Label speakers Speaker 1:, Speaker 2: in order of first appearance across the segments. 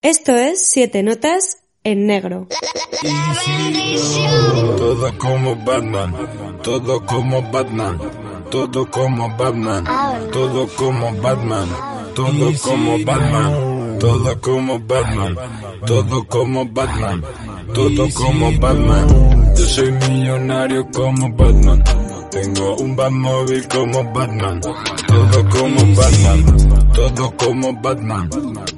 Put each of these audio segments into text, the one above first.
Speaker 1: Esto es Siete Notas en Negro.
Speaker 2: Todo como Batman, todo como Batman, todo como Batman, todo como Batman, todo como Batman, todo como Batman, todo como Batman, todo como Batman. Yo soy millonario como Batman. Tengo un Batmóvil como Batman, todo como Batman, todo como Batman,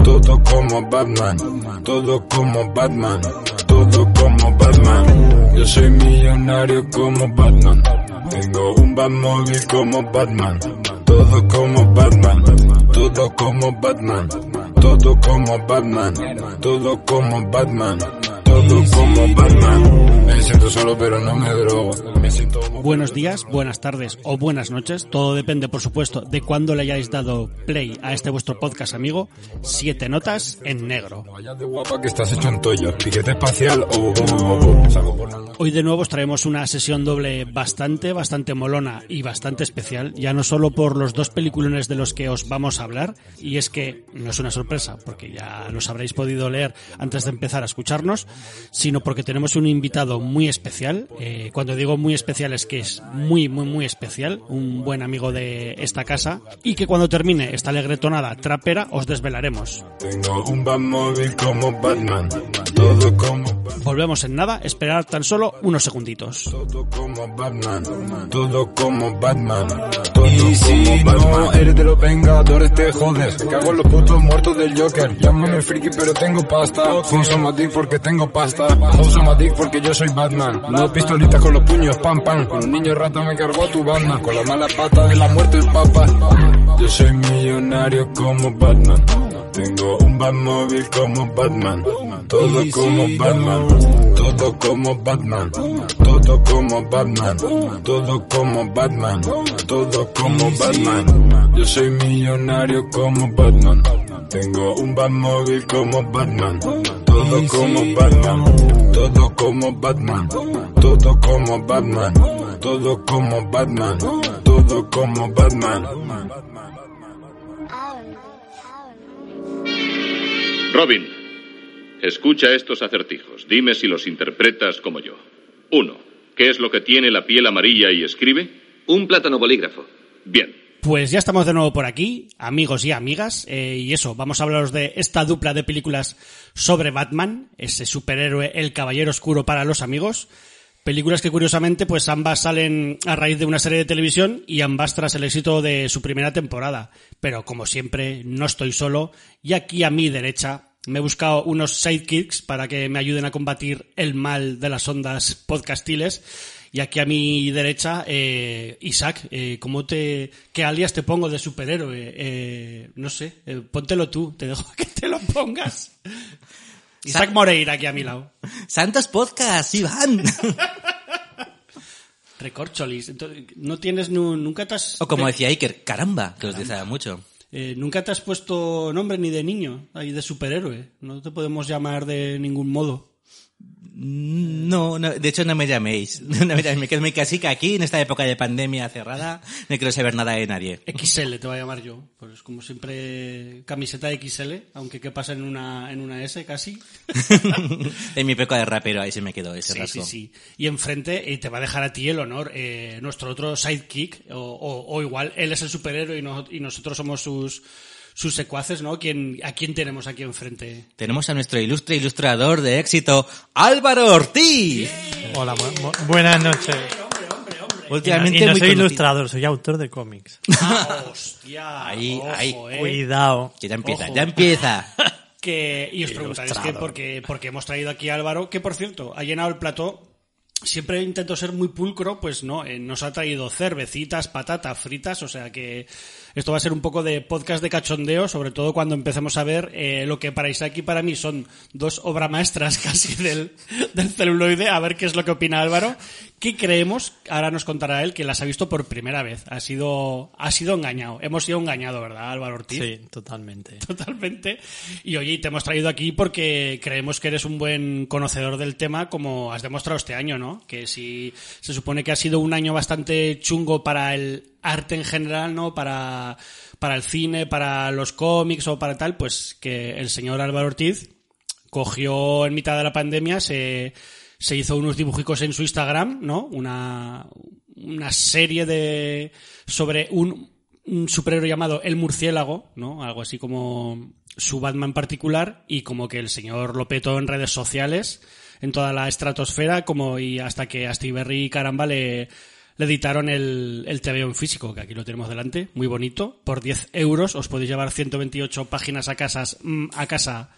Speaker 2: todo como Batman, todo como Batman, todo como Batman. Yo soy millonario como Batman, tengo un Batmóvil como Batman, todo como Batman, todo como Batman, todo como Batman, todo como Batman, todo como Batman. Me siento solo pero no me drogo. Me siento
Speaker 3: Buenos días, buenas tardes o buenas noches. Todo depende, por supuesto, de cuándo le hayáis dado play a este vuestro podcast amigo. Siete notas en negro. Hoy de nuevo os traemos una sesión doble bastante, bastante molona y bastante especial, ya no solo por los dos peliculones de los que os vamos a hablar, y es que no es una sorpresa, porque ya los habréis podido leer antes de empezar a escucharnos, sino porque tenemos un invitado muy especial. Eh, cuando digo muy especial es que es muy, muy, muy especial, un buen amigo de esta casa, y que cuando termine esta alegre tonada trapera os desvelaremos.
Speaker 2: Tengo un Batmóvil como Batman, todo como
Speaker 3: Volvemos en nada, esperar tan solo unos segunditos.
Speaker 2: todo como Batman, todo como Batman, todo como Batman. eres de los Vengadores te jodes, me cago en los putos muertos del Joker. Llámame friki pero tengo pasta, más dick porque tengo pasta, más dick porque yo soy Batman. No pistolitas con los puños, pam pam, con un niño rata me cargó a tu Batman, con la mala pata de la muerte el papa. Yo soy millonario como Batman. Tengo un Batmóvil como Batman, todo como Batman, todo como Batman, todo como Batman, todo como Batman, todo como Batman. Yo soy millonario como Batman, tengo un Batmóvil como Batman, todo como Batman, todo como Batman, todo como Batman, todo como Batman, todo como Batman.
Speaker 4: Robin, escucha estos acertijos. Dime si los interpretas como yo. Uno, ¿qué es lo que tiene la piel amarilla y escribe?
Speaker 5: Un plátano bolígrafo.
Speaker 4: Bien.
Speaker 3: Pues ya estamos de nuevo por aquí, amigos y amigas, eh, y eso, vamos a hablaros de esta dupla de películas sobre Batman, ese superhéroe, el caballero oscuro para los amigos. Películas que curiosamente, pues ambas salen a raíz de una serie de televisión y ambas tras el éxito de su primera temporada. Pero como siempre, no estoy solo, y aquí a mi derecha me he buscado unos sidekicks para que me ayuden a combatir el mal de las ondas podcastiles. Y aquí a mi derecha, eh, Isaac, eh, ¿cómo te, qué alias te pongo de superhéroe? Eh, no sé, eh, póntelo tú, te dejo que te lo pongas. Isaac Moreira aquí a mi lado.
Speaker 5: Santos Podcast, Iván.
Speaker 3: Recorcholis. Entonces, no tienes nu- nunca te has
Speaker 5: o como decía Iker, caramba, que los utilizaba mucho.
Speaker 3: eh, nunca te has puesto nombre ni de niño, ahí de superhéroe. No te podemos llamar de ningún modo.
Speaker 5: No, no, de hecho no me llaméis. No me llaméis, me quedo muy casica aquí en esta época de pandemia cerrada. No quiero saber nada de nadie.
Speaker 3: XL te voy a llamar yo. Pues como siempre, camiseta XL, aunque que pasa en una, en una S casi.
Speaker 5: en mi época de rapero ahí se me quedó ese
Speaker 3: Sí,
Speaker 5: rasgo.
Speaker 3: sí, sí. Y enfrente, y te va a dejar a ti el honor, eh, nuestro otro sidekick, o, o- o igual él es el superhéroe y, no- y nosotros somos sus, sus secuaces, ¿no? ¿Quién, ¿A quién tenemos aquí enfrente?
Speaker 5: Tenemos a nuestro ilustre ilustrador de éxito, Álvaro Ortiz.
Speaker 6: Hola, bu- bu- buenas noches.
Speaker 5: Últimamente
Speaker 6: y no
Speaker 5: muy
Speaker 6: soy
Speaker 5: conocido.
Speaker 6: ilustrador, soy autor de cómics.
Speaker 3: Ah, hostia.
Speaker 5: Ahí,
Speaker 3: ojo,
Speaker 5: ahí.
Speaker 3: eh.
Speaker 6: Cuidado.
Speaker 5: Que ya empieza,
Speaker 3: Ojo.
Speaker 5: ya empieza.
Speaker 3: que y os preguntaréis que porque, porque hemos traído aquí a Álvaro, que por cierto, ha llenado el plató. Siempre intento ser muy pulcro, pues no, eh, nos ha traído cervecitas, patatas fritas, o sea que esto va a ser un poco de podcast de cachondeo, sobre todo cuando empecemos a ver eh, lo que para Isaac y para mí son dos obras maestras casi del, del celuloide, a ver qué es lo que opina Álvaro, que creemos, ahora nos contará él, que las ha visto por primera vez. Ha sido, ha sido engañado. Hemos sido engañados, ¿verdad, Álvaro Ortiz?
Speaker 6: Sí, totalmente.
Speaker 3: Totalmente. Y oye, te hemos traído aquí porque creemos que eres un buen conocedor del tema, como has demostrado este año, ¿no? Que si se supone que ha sido un año bastante chungo para el arte en general, ¿no? Para, para el cine, para los cómics o para tal, pues que el señor Álvaro Ortiz cogió en mitad de la pandemia, se, se hizo unos dibujicos en su Instagram, ¿no? Una, una serie de sobre un, un superhéroe llamado El Murciélago, ¿no? Algo así como su Batman particular y como que el señor lo petó en redes sociales, en toda la estratosfera, como y hasta que a Berry y Caramba le, le editaron el, el TVO en físico, que aquí lo tenemos delante, muy bonito. Por 10 euros os podéis llevar 128 páginas a, casas, mm, a casa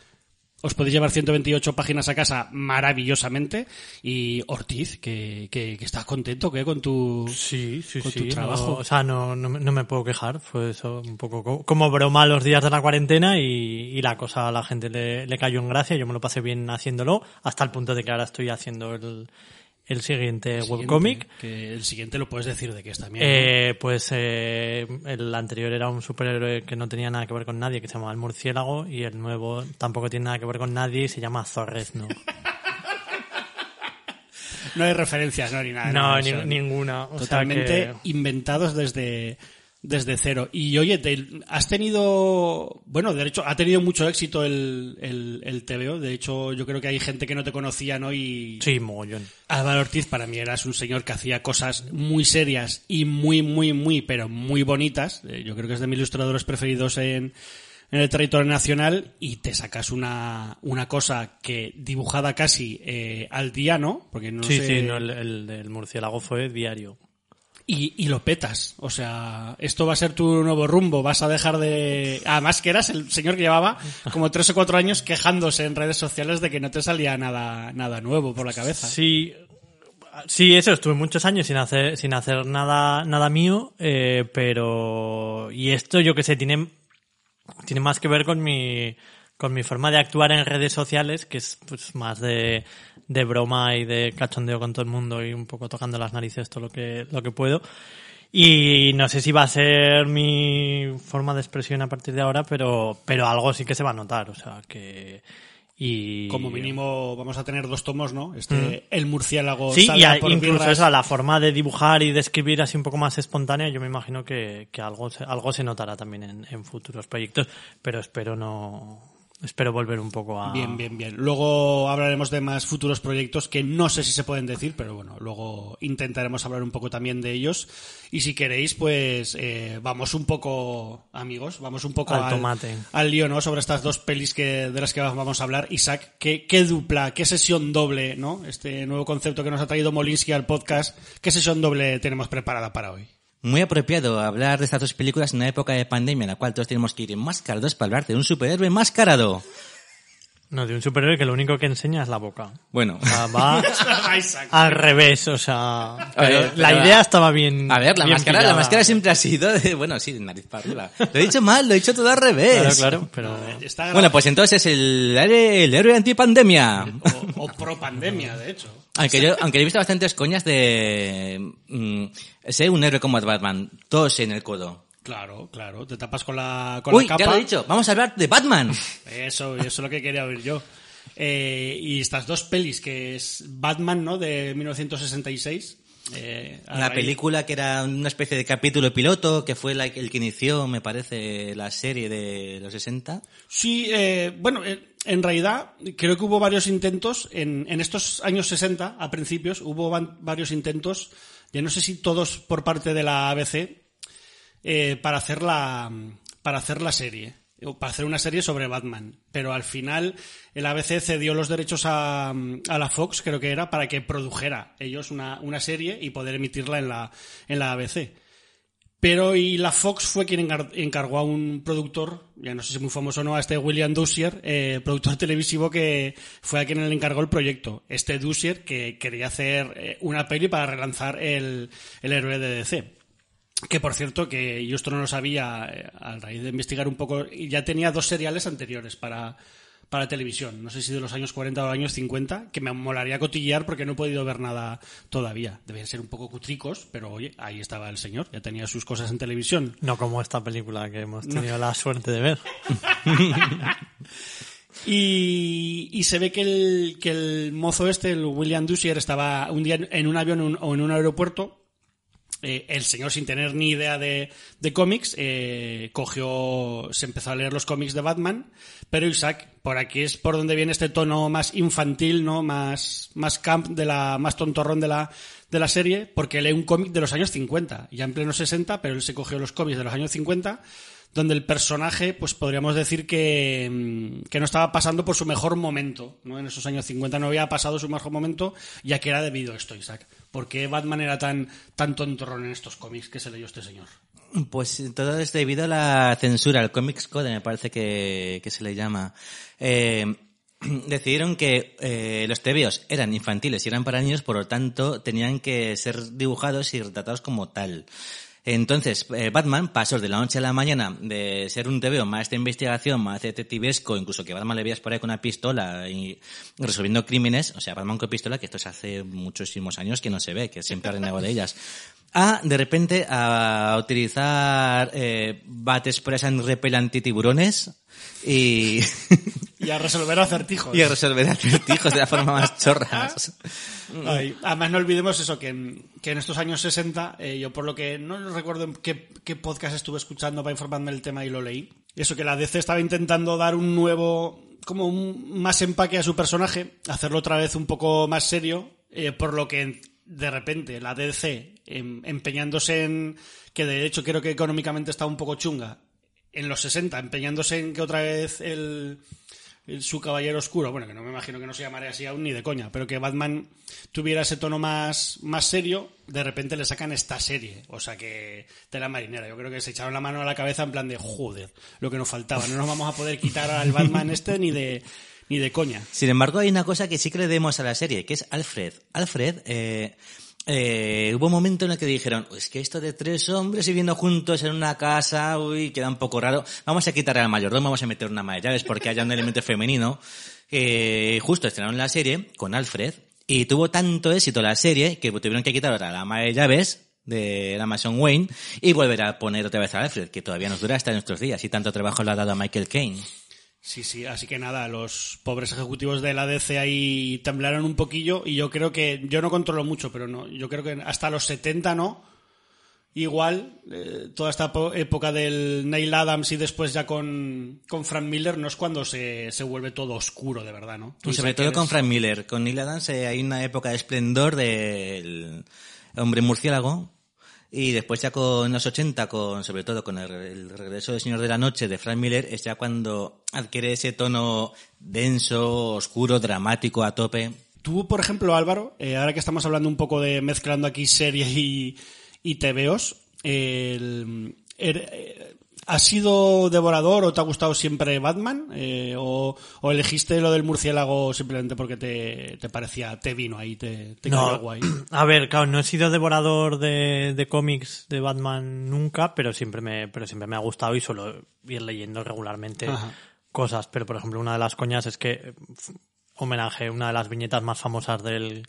Speaker 3: os podéis llevar 128 páginas a casa maravillosamente. Y Ortiz, que, que, que estás contento ¿qué? con tu,
Speaker 6: Sí, sí,
Speaker 3: con
Speaker 6: sí.
Speaker 3: tu trabajo.
Speaker 6: no, o sea, no, no, no me puedo quejar. Fue eso un poco co- como broma los días de la cuarentena y, y la cosa a la gente le, le cayó en gracia. Yo me lo pasé bien haciéndolo hasta el punto de que ahora estoy haciendo el, el siguiente,
Speaker 3: Siguiente,
Speaker 6: webcomic.
Speaker 3: Que el siguiente lo puedes decir de qué es también. ¿no?
Speaker 6: Eh, pues eh, el anterior era un superhéroe que no tenía nada que ver con nadie, que se llamaba el murciélago, y el nuevo tampoco tiene nada que ver con nadie y se llama Zorrezno.
Speaker 3: No hay referencias, no, ni nada.
Speaker 6: No, ni- ninguna. O sea
Speaker 3: totalmente
Speaker 6: que-
Speaker 3: inventados desde, desde cero. Y oye, te- has tenido, bueno, de hecho, ha tenido mucho éxito el, el, el TVO. De hecho, yo creo que hay gente que no te conocía, ¿no? Y
Speaker 6: Sí, mogollón.
Speaker 3: Álvaro Ortiz para mí eras un señor que hacía cosas muy serias y muy, muy, muy, pero muy bonitas. Eh, Yo creo que es de mis ilustradores preferidos en, en el territorio nacional y te sacas una, una cosa que dibujada casi eh, al día, ¿no? Porque no
Speaker 6: sí,
Speaker 3: sé-
Speaker 6: sí, no, el, el del murciélago fue diario.
Speaker 3: Y, y lo petas. O sea, esto va a ser tu nuevo rumbo. Vas a dejar de. Además, que eras el señor que llevaba como tres o cuatro años quejándose en redes sociales de que no te salía nada, nada nuevo por la cabeza.
Speaker 6: Sí, sí, eso, estuve muchos años sin hacer, sin hacer nada, nada mío, eh, pero, y esto yo que sé, tiene, tiene más que ver con mi, con mi forma de actuar en redes sociales, que es pues más de, de broma y de cachondeo con todo el mundo y un poco tocando las narices todo lo que, lo que puedo. Y no sé si va a ser mi forma de expresión a partir de ahora, pero, pero algo sí que se va a notar, o sea, que, y...
Speaker 3: Como mínimo vamos a tener dos tomos, ¿no? Este, el murciélago.
Speaker 6: Sí, y a-
Speaker 3: por
Speaker 6: incluso
Speaker 3: birras.
Speaker 6: eso, la forma de dibujar y de escribir así un poco más espontánea, yo me imagino que, que algo, se, algo se notará también en, en futuros proyectos, pero espero no, espero volver un poco a...
Speaker 3: Bien, bien, bien. Luego hablaremos de más futuros proyectos que no sé si se pueden decir, pero bueno, luego intentaremos hablar un poco también de ellos. Y si queréis, pues eh, vamos un poco, amigos, vamos un poco
Speaker 6: Al tomate.
Speaker 3: al lío, ¿no? Sobre estas dos pelis que, de las que vamos a hablar. Isaac, ¿qué, qué dupla, qué sesión doble, ¿no? Este nuevo concepto que nos ha traído Molinsky al podcast, ¿qué sesión doble tenemos preparada para hoy?
Speaker 5: Muy apropiado hablar de estas dos películas en una época de pandemia en la cual todos tenemos que ir enmascarados para hablar de un superhéroe enmascarado.
Speaker 6: No, de un superhéroe que lo único que enseña es la boca.
Speaker 5: Bueno,
Speaker 6: O sea, va al revés, o sea...
Speaker 5: ver,
Speaker 6: la
Speaker 5: pero-
Speaker 6: idea estaba bien
Speaker 5: a ver, la
Speaker 6: bien
Speaker 5: máscara, la máscara siempre ha sido de, bueno, sí, de nariz para arriba. Lo he dicho mal, lo he dicho todo al revés.
Speaker 6: Claro, claro, pero...
Speaker 3: Está
Speaker 5: Bueno, pues entonces es el, héroe- el héroe antipandemia.
Speaker 3: o, o pro pandemia, de hecho.
Speaker 5: Aunque yo, aunque yo he visto bastantes coñas de, mm, sé, un héroe como Batman, todos en el codo.
Speaker 3: Claro, claro, te tapas con la, con
Speaker 5: Uy,
Speaker 3: la capa.
Speaker 5: ya lo he dicho, vamos a hablar de Batman.
Speaker 3: Eso, eso es lo que quería oír yo. Eh, y estas dos pelis, que es Batman, ¿no? De 1966. eh,
Speaker 5: Una
Speaker 3: raíz-
Speaker 5: película que era una especie de capítulo piloto, que fue la- el que inició, me parece, la serie de los 60.
Speaker 3: Sí, eh, bueno, eh, en realidad creo que hubo varios intentos en, en estos años 60, a principios, hubo van- varios intentos, ya no sé si todos por parte de la ABC, eh, para hacer la para hacer la serie para hacer una serie sobre Batman. Pero al final el ABC cedió los derechos a, a la Fox creo que era para que produjera ellos una, una serie y poder emitirla en la en la ABC pero y la Fox fue quien encargó a un productor, ya no sé si muy famoso o no, a este William Dusier, eh, productor televisivo que fue a quien le encargó el proyecto. Este Dusier que quería hacer eh, una peli para relanzar el, el héroe de DC. Que por cierto, que yo esto no lo sabía eh, a raíz de investigar un poco, ya tenía dos seriales anteriores para, para televisión. No sé si de los años 40 o los años 50, que me molaría cotillear porque no he podido ver nada todavía. Debían ser un poco cutricos, pero oye, ahí estaba el señor, ya tenía sus cosas en televisión.
Speaker 6: No como esta película que hemos tenido la suerte de ver.
Speaker 3: Y, y se ve que el, que el mozo este, el William Dusier, estaba un día en un avión o en un aeropuerto. Eh, el señor, sin tener ni idea de, de cómics, eh, cogió, se empezó a leer los cómics de Batman. Pero Isaac, por aquí es por donde viene este tono más infantil, ¿no? Más, más camp de la, más tontorrón de la, de la serie, porque lee un cómic de los años 50, ya en pleno 60, pero él se cogió los cómics de los años 50 donde el personaje, pues podríamos decir que, mm, que no estaba pasando por su mejor momento, ¿no? En esos años 50 no había pasado su mejor momento, ya que era debido a esto, Isaac. ¿Por qué Batman era tan, tan tontorrón en estos cómics que se leyó este señor?
Speaker 5: Pues todo es debido a la censura, al Comics Code me parece que, que se le llama. Eh, decidieron que eh, los tebeos eran infantiles y eran para niños, por lo tanto tenían que ser dibujados y retratados como tal. Entonces, eh, Batman pasó de la noche a la mañana de ser un tebeo más de investigación, más detectivesco, incluso que Batman le veías por ahí con una pistola y resolviendo crímenes, o sea, Batman con pistola, que esto es hace muchísimos años que no se ve, que siempre ha renegado de ellas, a, de repente, a utilizar eh, bates presan repel antitiburones y,
Speaker 3: Y a resolver acertijos.
Speaker 5: y a resolver acertijos de la forma más chorras.
Speaker 3: Ay, además no olvidemos eso, que en, que en estos años 60, eh, yo por lo que no recuerdo en qué, qué podcast estuve escuchando para informarme del tema y lo leí, eso que la DC estaba intentando dar un nuevo, como un más empaque a su personaje, hacerlo otra vez un poco más serio, eh, por lo que de repente la DC em- empeñándose en, que de hecho creo que económicamente está un poco chunga, en los 60 empeñándose en que otra vez el, el- su caballero oscuro, bueno, que no me imagino que no se llamaría así aún ni de coña, pero que Batman tuviera ese tono más, más serio, de repente le sacan esta serie. O sea que, tela marinera. Yo creo que se echaron la mano a la cabeza en plan de, joder, lo que nos faltaba. No nos vamos a poder quitar al Batman este ni de, ni de coña.
Speaker 5: Sin embargo, hay una cosa que sí demos a la serie, que es Alfred. Alfred, eh, eh, hubo un momento en el que dijeron, es que esto de tres hombres viviendo juntos en una casa, uy, queda un poco raro. Vamos a quitar al mayordomo, vamos a meter una ama de llaves porque haya un elemento femenino. Eh, justo estrenaron la serie con Alfred y tuvo tanto éxito la serie que tuvieron que quitar ahora la ama de llaves de la Mason Wayne y volver a poner otra vez a Alfred, que todavía nos dura hasta nuestros días y tanto trabajo le ha dado a Michael Caine.
Speaker 3: Sí, sí, así que nada, los pobres ejecutivos de la DC ahí temblaron un poquillo y yo creo que, yo no controlo mucho, pero no, yo creo que hasta los 70 no. Igual, eh, toda esta po- época del Neil Adams y después ya con, con Frank Miller no es cuando se, se vuelve todo oscuro, de verdad, ¿no? Tú
Speaker 5: Y sobre todo
Speaker 3: eres-
Speaker 5: con Frank Miller. Con Neil Adams eh, hay una época de esplendor del hombre murciélago. Y después ya con los 80, con, sobre todo con el, regreso del Señor de la Noche de Frank Miller, es ya cuando adquiere ese tono denso, oscuro, dramático a tope.
Speaker 3: Tú, por ejemplo, Álvaro, eh, ahora que estamos hablando un poco de mezclando aquí series y, y TVOs, el- er- eh, ¿has sido devorador o te ha gustado siempre Batman? Eh, o, o elegiste lo del murciélago simplemente porque te, te parecía, te vino ahí, te, te cayó guay?
Speaker 6: A ver, claro, no he sido devorador de, de cómics de Batman nunca, pero siempre me, pero siempre me ha gustado y suelo ir leyendo regularmente
Speaker 3: Ajá.
Speaker 6: cosas. Pero, por ejemplo, una de las coñas es que homenaje una de las viñetas más famosas del,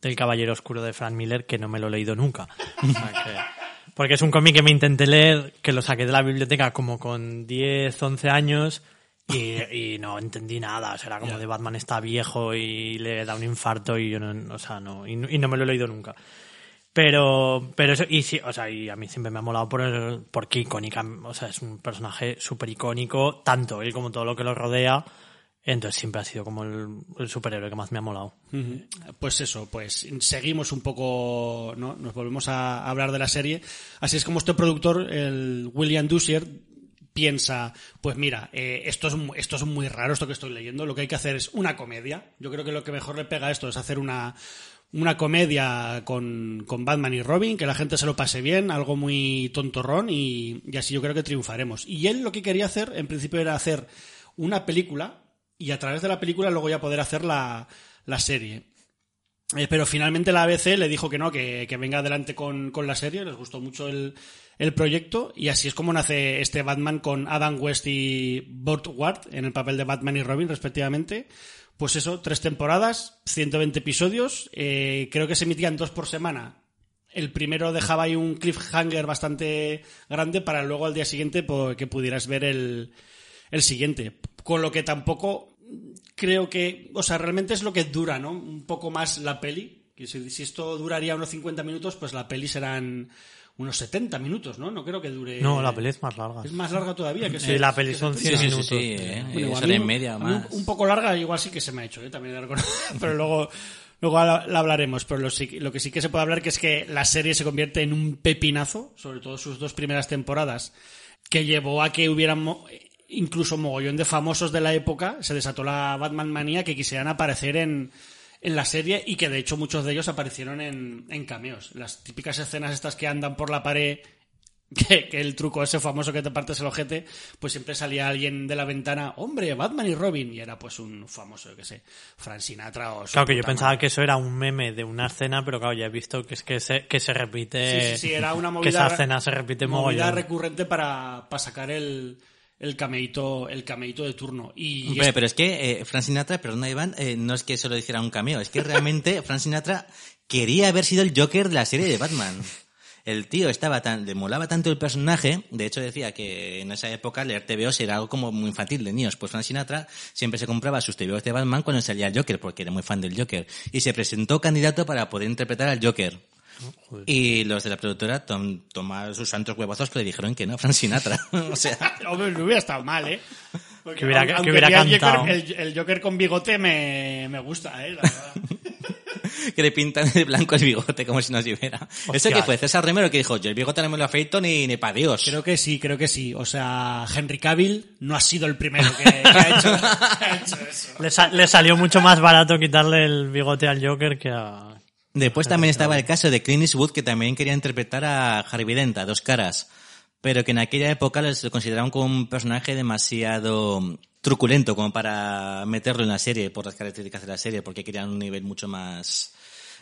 Speaker 6: del Caballero Oscuro de Frank Miller, que no me lo he leído nunca. O sea que- porque es un cómic que me intenté leer, que lo saqué de la biblioteca como con 10, 11 años y, y no entendí nada. O sea, era como de Batman está viejo y le da un infarto y yo no, o sea, no, y, no- y no me lo he leído nunca. Pero, pero eso, y sí, o sea, y a mí siempre me ha molado por, el- porque icónica, o sea, es un personaje súper icónico, tanto él como todo lo que lo rodea, entonces siempre ha sido como el, superhéroe que más me ha molado.
Speaker 3: Pues eso, pues seguimos un poco, ¿no? Nos volvemos a hablar de la serie. Así es como este productor, el William Dusier, piensa, pues mira, eh, esto, es, esto es muy raro, esto que estoy leyendo, lo que hay que hacer es una comedia. Yo creo que lo que mejor le pega a esto es hacer una, una comedia con, con Batman y Robin, que la gente se lo pase bien, algo muy tontorrón y así yo creo que triunfaremos. Y él lo que quería hacer, en principio, era hacer una película y a través de la película luego ya poder hacer la, la serie. Eh, pero finalmente la ABC le dijo que no, que, que venga adelante con, con, la serie, les gustó mucho el, el, proyecto y así es como nace este Batman con Adam West y Burt Ward en el papel de Batman y Robin respectivamente. Pues eso, tres temporadas, 120 episodios, eh, creo que se emitían dos por semana. El primero dejaba ahí un cliffhanger bastante grande para luego al día siguiente pues, que pudieras ver el, el siguiente. Con lo que tampoco creo que, o sea, realmente es lo que dura, ¿no? Un poco más la peli. Que si, si, esto duraría unos 50 minutos, pues la peli serán unos 70 minutos, ¿no? No creo que dure.
Speaker 6: No, la peli es más larga.
Speaker 3: Es más larga todavía que
Speaker 6: Sí, se, la peli son 100
Speaker 5: sí,
Speaker 6: minutos.
Speaker 5: Sí, sí, ¿eh?
Speaker 3: Bueno, a
Speaker 5: media
Speaker 3: un-
Speaker 5: más.
Speaker 3: Un, poco larga, igual sí que se me ha hecho, ¿eh? También pero luego, luego la, la hablaremos. Pero lo, sí- lo que sí que se puede hablar que es que la serie se convierte en un pepinazo, sobre todo sus dos primeras temporadas, que llevó a que hubieran incluso mogollón de famosos de la época, se desató la Batman manía que quisieran aparecer en, en la serie y que de hecho muchos de ellos aparecieron en, en cameos. Las típicas escenas estas que andan por la pared que, que el truco ese famoso que te partes el ojete, pues siempre salía alguien de la ventana, hombre, Batman y Robin, y era pues un famoso, yo qué sé, Frank Sinatra o
Speaker 6: Claro que yo pensaba
Speaker 3: madre.
Speaker 6: que eso era un meme de una escena, pero claro, ya he visto que es que se, que se repite.
Speaker 3: Sí, sí, sí, era una
Speaker 6: Que
Speaker 3: movida,
Speaker 6: esa escena se repite
Speaker 3: movida
Speaker 6: mogollón.
Speaker 3: recurrente para, para sacar el, el cameíto, el cameíto de turno. Y
Speaker 5: Hombre,
Speaker 3: es-
Speaker 5: pero es que eh, Frank Sinatra, perdona Iván, eh, no es que solo hiciera un cameo, es que realmente Frank Sinatra quería haber sido el Joker de la serie de Batman. El tío estaba tan, le molaba tanto el personaje, de hecho decía que en esa época leer TVOs era algo como muy infantil de niños. Pues Frank Sinatra siempre se compraba sus TVOs de Batman cuando salía el Joker, porque era muy fan del Joker. Y se presentó candidato para poder interpretar al Joker. Y los de la productora tom- tomaron sus santos huevazos que le dijeron que no, Frank Sinatra. o sea,
Speaker 3: Hombre, no hubiera estado mal, ¿eh? Porque
Speaker 6: Que hubiera-
Speaker 3: aunque-
Speaker 6: que hubiera
Speaker 3: mí el
Speaker 6: cantado.
Speaker 3: Joker, el, el Joker con bigote me, me gusta, ¿eh? La verdad.
Speaker 5: que le pintan de blanco el bigote como si nos viera. ¿Eso que fue? César Romero que dijo, yo el bigote no me lo afeito ni, ni para Dios.
Speaker 3: Creo que sí, creo que sí. O sea, Henry Cavill no ha sido el primero que, que ha, hecho, que ha hecho eso.
Speaker 6: Le, sa- le salió mucho más barato quitarle el bigote al Joker que a...
Speaker 5: Después también estaba el caso de Clint Eastwood que también quería interpretar a Harvey Dent, a dos caras. Pero que en aquella época lo consideraban como un personaje demasiado truculento como para meterlo en la serie por las características de la serie, porque querían un nivel mucho más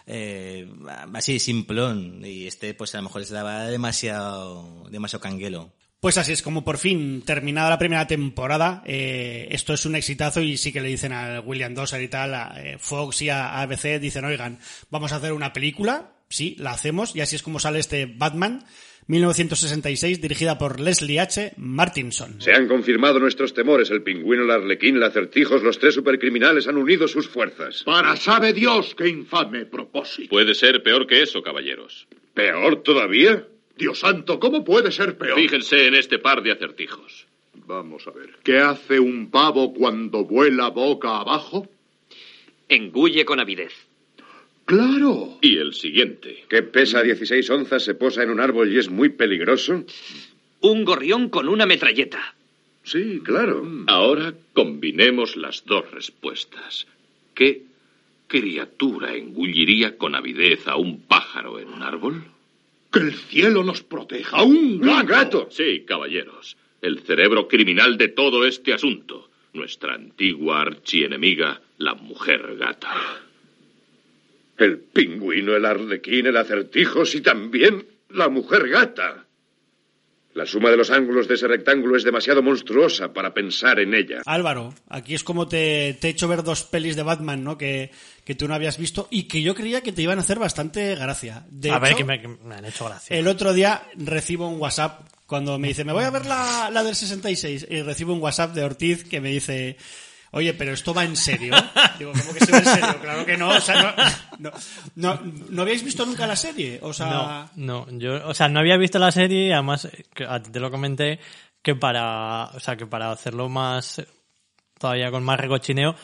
Speaker 5: eh, así simplón y este pues a lo mejor les daba demasiado demasiado canguelo.
Speaker 3: Pues así es como por fin terminada la primera temporada. eh, esto es un exitazo y sí que le dicen a William Dawson y tal, a eh, Fox y a ABC, dicen, oigan, vamos a hacer una película. Sí, la hacemos y así es como sale este Batman 1966 dirigida por Leslie H. Martinson.
Speaker 7: Se han confirmado nuestros temores. El pingüino, el arlequín, el acertijos, los tres supercriminales han unido sus fuerzas.
Speaker 8: Para sabe Dios qué infame propósito.
Speaker 4: Puede ser peor que eso, caballeros.
Speaker 7: ¿Peor todavía?
Speaker 8: Dios santo, ¿cómo puede ser peor?
Speaker 4: Fíjense en este par de acertijos.
Speaker 8: Vamos a ver. ¿Qué hace un pavo cuando vuela boca abajo?
Speaker 9: Engulle con avidez.
Speaker 8: Claro.
Speaker 4: Y el siguiente.
Speaker 7: Que pesa 16 onzas, se posa en un árbol y es muy peligroso.
Speaker 9: Un gorrión con una metralleta.
Speaker 7: Sí, claro.
Speaker 4: Ahora combinemos las dos respuestas. ¿Qué criatura engulliría con avidez a un pájaro en un árbol?
Speaker 8: Que el cielo nos proteja. Un gato.
Speaker 7: ¡Un gato!
Speaker 4: Sí, caballeros. El cerebro criminal de todo este asunto. Nuestra antigua archienemiga, la mujer gata.
Speaker 7: El pingüino, el arlequín, el acertijos y también la mujer gata. La suma de los ángulos de ese rectángulo es demasiado monstruosa para pensar en ella.
Speaker 3: Álvaro, aquí es como te, te he hecho ver dos pelis de Batman, ¿no? Que, que tú no habías visto y que yo creía que te iban a hacer bastante gracia. De
Speaker 6: a ver, que me, que me han hecho gracia.
Speaker 3: El otro día recibo un WhatsApp cuando me dice, me voy a ver la, la del 66 y recibo un WhatsApp de Ortiz que me dice, oye, pero esto va en serio. Digo, ¿cómo que se va en serio? Claro que no, o sea, no, no, no, ¿no habéis visto nunca la serie? O sea,
Speaker 6: No, no, yo, o sea, no había visto la serie y además te lo comenté que para, o sea, que para hacerlo más, todavía con más recochineo,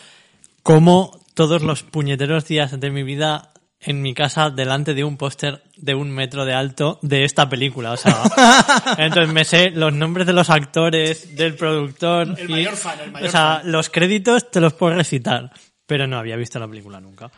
Speaker 6: como todos los puñeteros días de mi vida en mi casa delante de un póster de un metro de alto de esta película, o sea, entonces me sé los nombres de los actores, del productor,
Speaker 3: El
Speaker 6: y-
Speaker 3: mayor fan, el mayor
Speaker 6: o sea,
Speaker 3: fan.
Speaker 6: los créditos te los puedo recitar. pero no había visto la película nunca.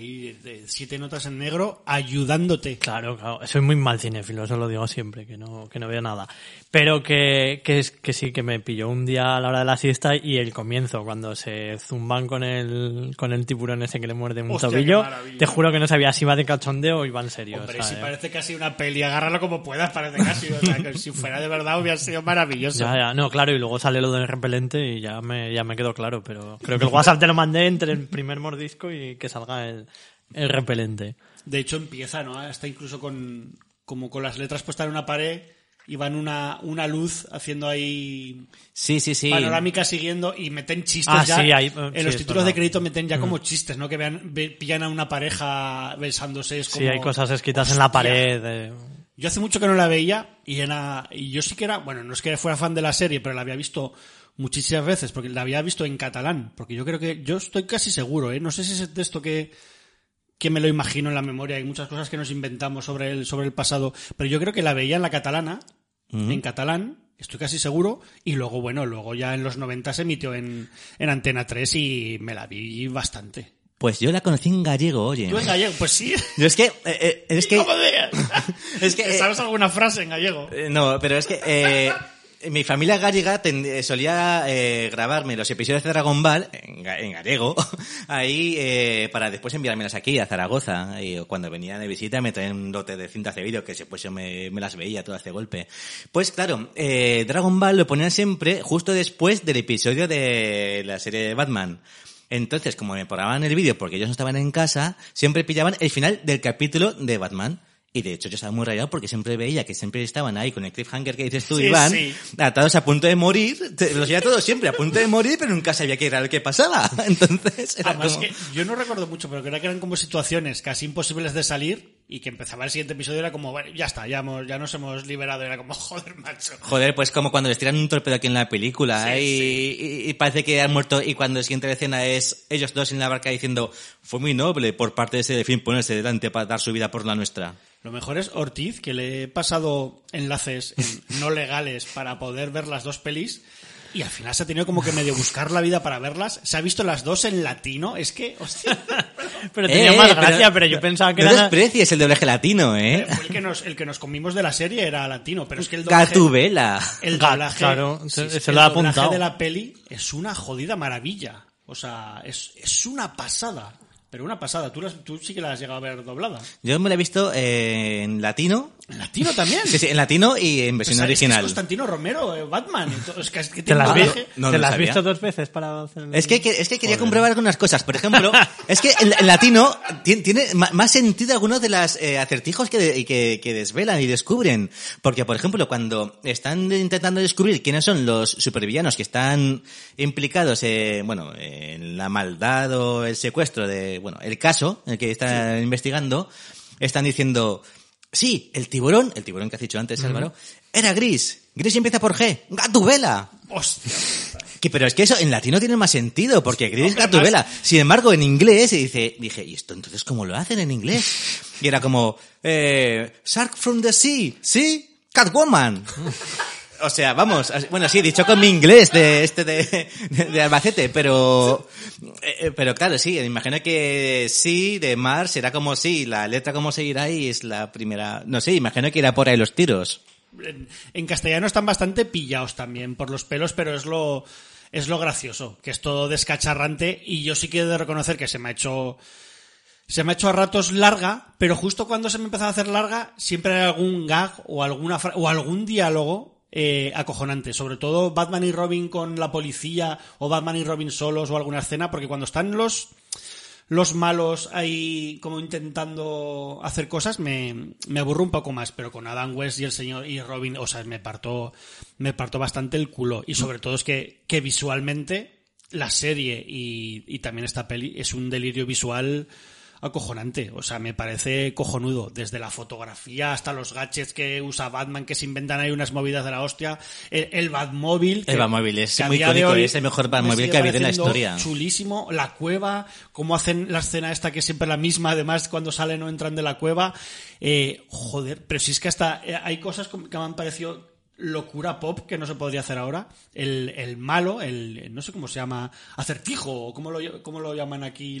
Speaker 3: De siete notas en negro ayudándote.
Speaker 6: Claro, claro. Soy muy mal cinéfilo, eso lo digo siempre, que no, que no veo nada. Pero que, que, es, que sí, que me pilló un día a la hora de la siesta y el comienzo, cuando se zumban con el, con el tiburón ese que le muerde un
Speaker 3: Hostia,
Speaker 6: tobillo. Te juro que no sabía si iba de cachondeo o iba en serio.
Speaker 3: Hombre,
Speaker 6: o sea,
Speaker 3: si
Speaker 6: eh.
Speaker 3: parece casi una peli, agárralo como puedas, parece casi. O sea, que si fuera de verdad hubiera sido maravilloso.
Speaker 6: Ya, ya, no, claro, y luego sale lo del repelente y ya me, ya me quedó claro, pero creo que el WhatsApp te lo mandé entre el primer mordisco y que salga el, el repelente.
Speaker 3: De hecho, empieza, ¿no? Está incluso con, como con las letras puestas en una pared y van una, una luz haciendo ahí
Speaker 5: Sí, sí, sí.
Speaker 3: panorámica siguiendo y meten chistes
Speaker 6: Ah,
Speaker 3: ya.
Speaker 6: sí, eh,
Speaker 3: en
Speaker 6: sí,
Speaker 3: los títulos de crédito meten ya como chistes, ¿no? Que vean, ve- pillan a una pareja besándose. Es
Speaker 6: Sí,
Speaker 3: como,
Speaker 6: hay cosas escritas en la pared. eh.
Speaker 3: Yo hace mucho que no la veía y, era, y yo sí que era, bueno, no es que fuera fan de la serie, pero la había visto muchísimas veces, porque la había visto en catalán, porque yo creo que, yo estoy casi seguro, ¿eh? no sé si es texto que, que me lo imagino en la memoria, hay muchas cosas que nos inventamos sobre el, sobre el pasado, pero yo creo que la veía en la catalana, en catalán, estoy casi seguro, y luego, bueno, luego ya en los 90 se emitió en, en Antena 3 y me la vi bastante.
Speaker 5: Pues yo la conocí en gallego, oye.
Speaker 3: ¿Tú en gallego? Pues sí.
Speaker 5: Yo es que, eh, eh, es que,
Speaker 3: ¿Cómo
Speaker 5: es que, eh,
Speaker 3: ¿Sabes alguna frase en gallego?
Speaker 5: Eh, No, pero es que eh, mi familia gallega eh, solía eh, grabarme los episodios de Dragon Ball en, en gallego ahí eh, para después enviármelas aquí a Zaragoza y cuando venía de visita me traían un lote de cintas de vídeo que después yo me, las veía todas de golpe. Pues claro, eh, Dragon Ball lo ponían siempre justo después del episodio de la serie de Batman. Entonces, como me paraban el vídeo porque ellos no estaban en casa, siempre pillaban el final del capítulo de Batman. Y de hecho yo estaba muy rayado porque siempre veía que siempre estaban ahí con el cliffhanger que dices tú,
Speaker 3: Sí,
Speaker 5: Iván,
Speaker 3: sí.
Speaker 5: atados a punto de morir, los veía todos siempre a punto de morir, pero nunca sabía qué era lo que pasaba. Entonces, era
Speaker 3: Además
Speaker 5: como...
Speaker 3: que yo no recuerdo mucho, pero creo que eran como situaciones casi imposibles de salir y que empezaba el siguiente episodio era como, bueno, ya está, ya, hemos- ya nos hemos liberado. Era como, joder, macho.
Speaker 5: Joder, pues como cuando les tiran un torpedo aquí en la película
Speaker 3: Sí,
Speaker 5: ¿eh? y,
Speaker 3: sí.
Speaker 5: y- y parece que han muerto y cuando la siguiente escena es ellos dos en la barca diciendo fue muy noble por parte de ese delfín ponerse delante para dar su vida por la nuestra.
Speaker 3: Lo mejor es Ortiz, que le he pasado enlaces en- no legales para poder ver las dos pelis. Y al final se ha tenido como que medio buscar la vida para verlas. Se ha visto las dos en latino. Es que, hostia,
Speaker 6: Pero tenía
Speaker 5: Eh,
Speaker 6: más gracia, pero, yo pensaba que
Speaker 5: no
Speaker 6: era...
Speaker 5: desprecies el doblaje latino, ¿eh?
Speaker 3: fue el que, nos, el que nos comimos de la serie era latino. Pero es que el doblaje,
Speaker 5: Gatubela.
Speaker 3: el doblaje,
Speaker 6: claro, se-
Speaker 3: sí,
Speaker 6: se
Speaker 3: el
Speaker 6: lo ha
Speaker 3: doblaje
Speaker 6: apuntado.
Speaker 3: de la peli es una jodida maravilla. O sea, es, es una pasada. Pero una pasada. Tú, las- tú sí que la has llegado a ver doblada.
Speaker 5: Yo me la he visto eh, en latino.
Speaker 3: ¿En latino también?
Speaker 5: Sí, sí, en latino y en
Speaker 3: Pues,
Speaker 5: versión
Speaker 3: ¿sabes que
Speaker 5: original.
Speaker 3: Es Constantino Romero, eh, Batman. Que, es que
Speaker 6: ¿Te las, vi-
Speaker 5: No
Speaker 6: ¿te las has visto dos veces para hacer el-
Speaker 5: Es que, es que quería
Speaker 6: Joder.
Speaker 5: comprobar algunas cosas. Por ejemplo, es que en, en latino tiene, más sentido algunos de los acertijos que, de- que, que desvelan y descubren. Porque, por ejemplo, cuando están intentando descubrir quiénes son los supervillanos que están implicados eh, bueno, en la maldad o el secuestro de, bueno, el caso en el que están investigando, están diciendo, sí, el tiburón, el tiburón que has dicho antes, Álvaro, era gris. Gris empieza por G. Gatubela.
Speaker 3: Hostia.
Speaker 5: Que, pero es que eso en latino tiene más sentido, porque gris
Speaker 3: Hombre,
Speaker 5: gatubela. Sin embargo, en inglés, se dice, dije, ¿y esto entonces cómo lo hacen en inglés? Y era como, eh, Shark from the Sea, ¿sí? Catwoman. O sea, vamos, bueno, sí, dicho con mi inglés de este de, de, Albacete, pero, eh, eh, pero claro, sí, imagino que sí, de mar será como sí, la letra como seguirá y es la primera, no sé, imagino que irá por ahí los tiros.
Speaker 3: En, castellano están bastante pillados también por los pelos, pero es lo, es lo gracioso, que es todo descacharrante y yo sí de reconocer que se me ha hecho, se me ha hecho a ratos larga, pero justo cuando se me empezó a hacer larga, siempre hay algún gag o alguna fra- o algún diálogo eh, acojonante, sobre todo Batman y Robin con la policía o Batman y Robin solos o alguna escena, porque cuando están los los malos ahí como intentando hacer cosas me, me aburro un poco más, pero con Adam West y el señor y Robin, o sea, me parto, me parto bastante el culo. Y sobre todo es que, que visualmente la serie y, y también esta peli es un delirio visual acojonante. O sea, me parece cojonudo. Desde la fotografía hasta los gadgets que usa Batman, que se inventan ahí unas movidas de la hostia. El, el Batmóvil.
Speaker 5: El Batmóvil es muy icónico, es el mejor
Speaker 3: me
Speaker 5: Batmóvil que ha habido en la historia.
Speaker 3: Chulísimo. La cueva, cómo hacen la escena esta que es siempre la misma, además cuando salen o entran de la cueva. Eh, joder, pero si es que hasta eh, hay cosas que me han parecido locura pop que no se podría hacer ahora. El, el malo, el no sé cómo se llama, acertijo, o cómo lo, cómo lo llaman aquí.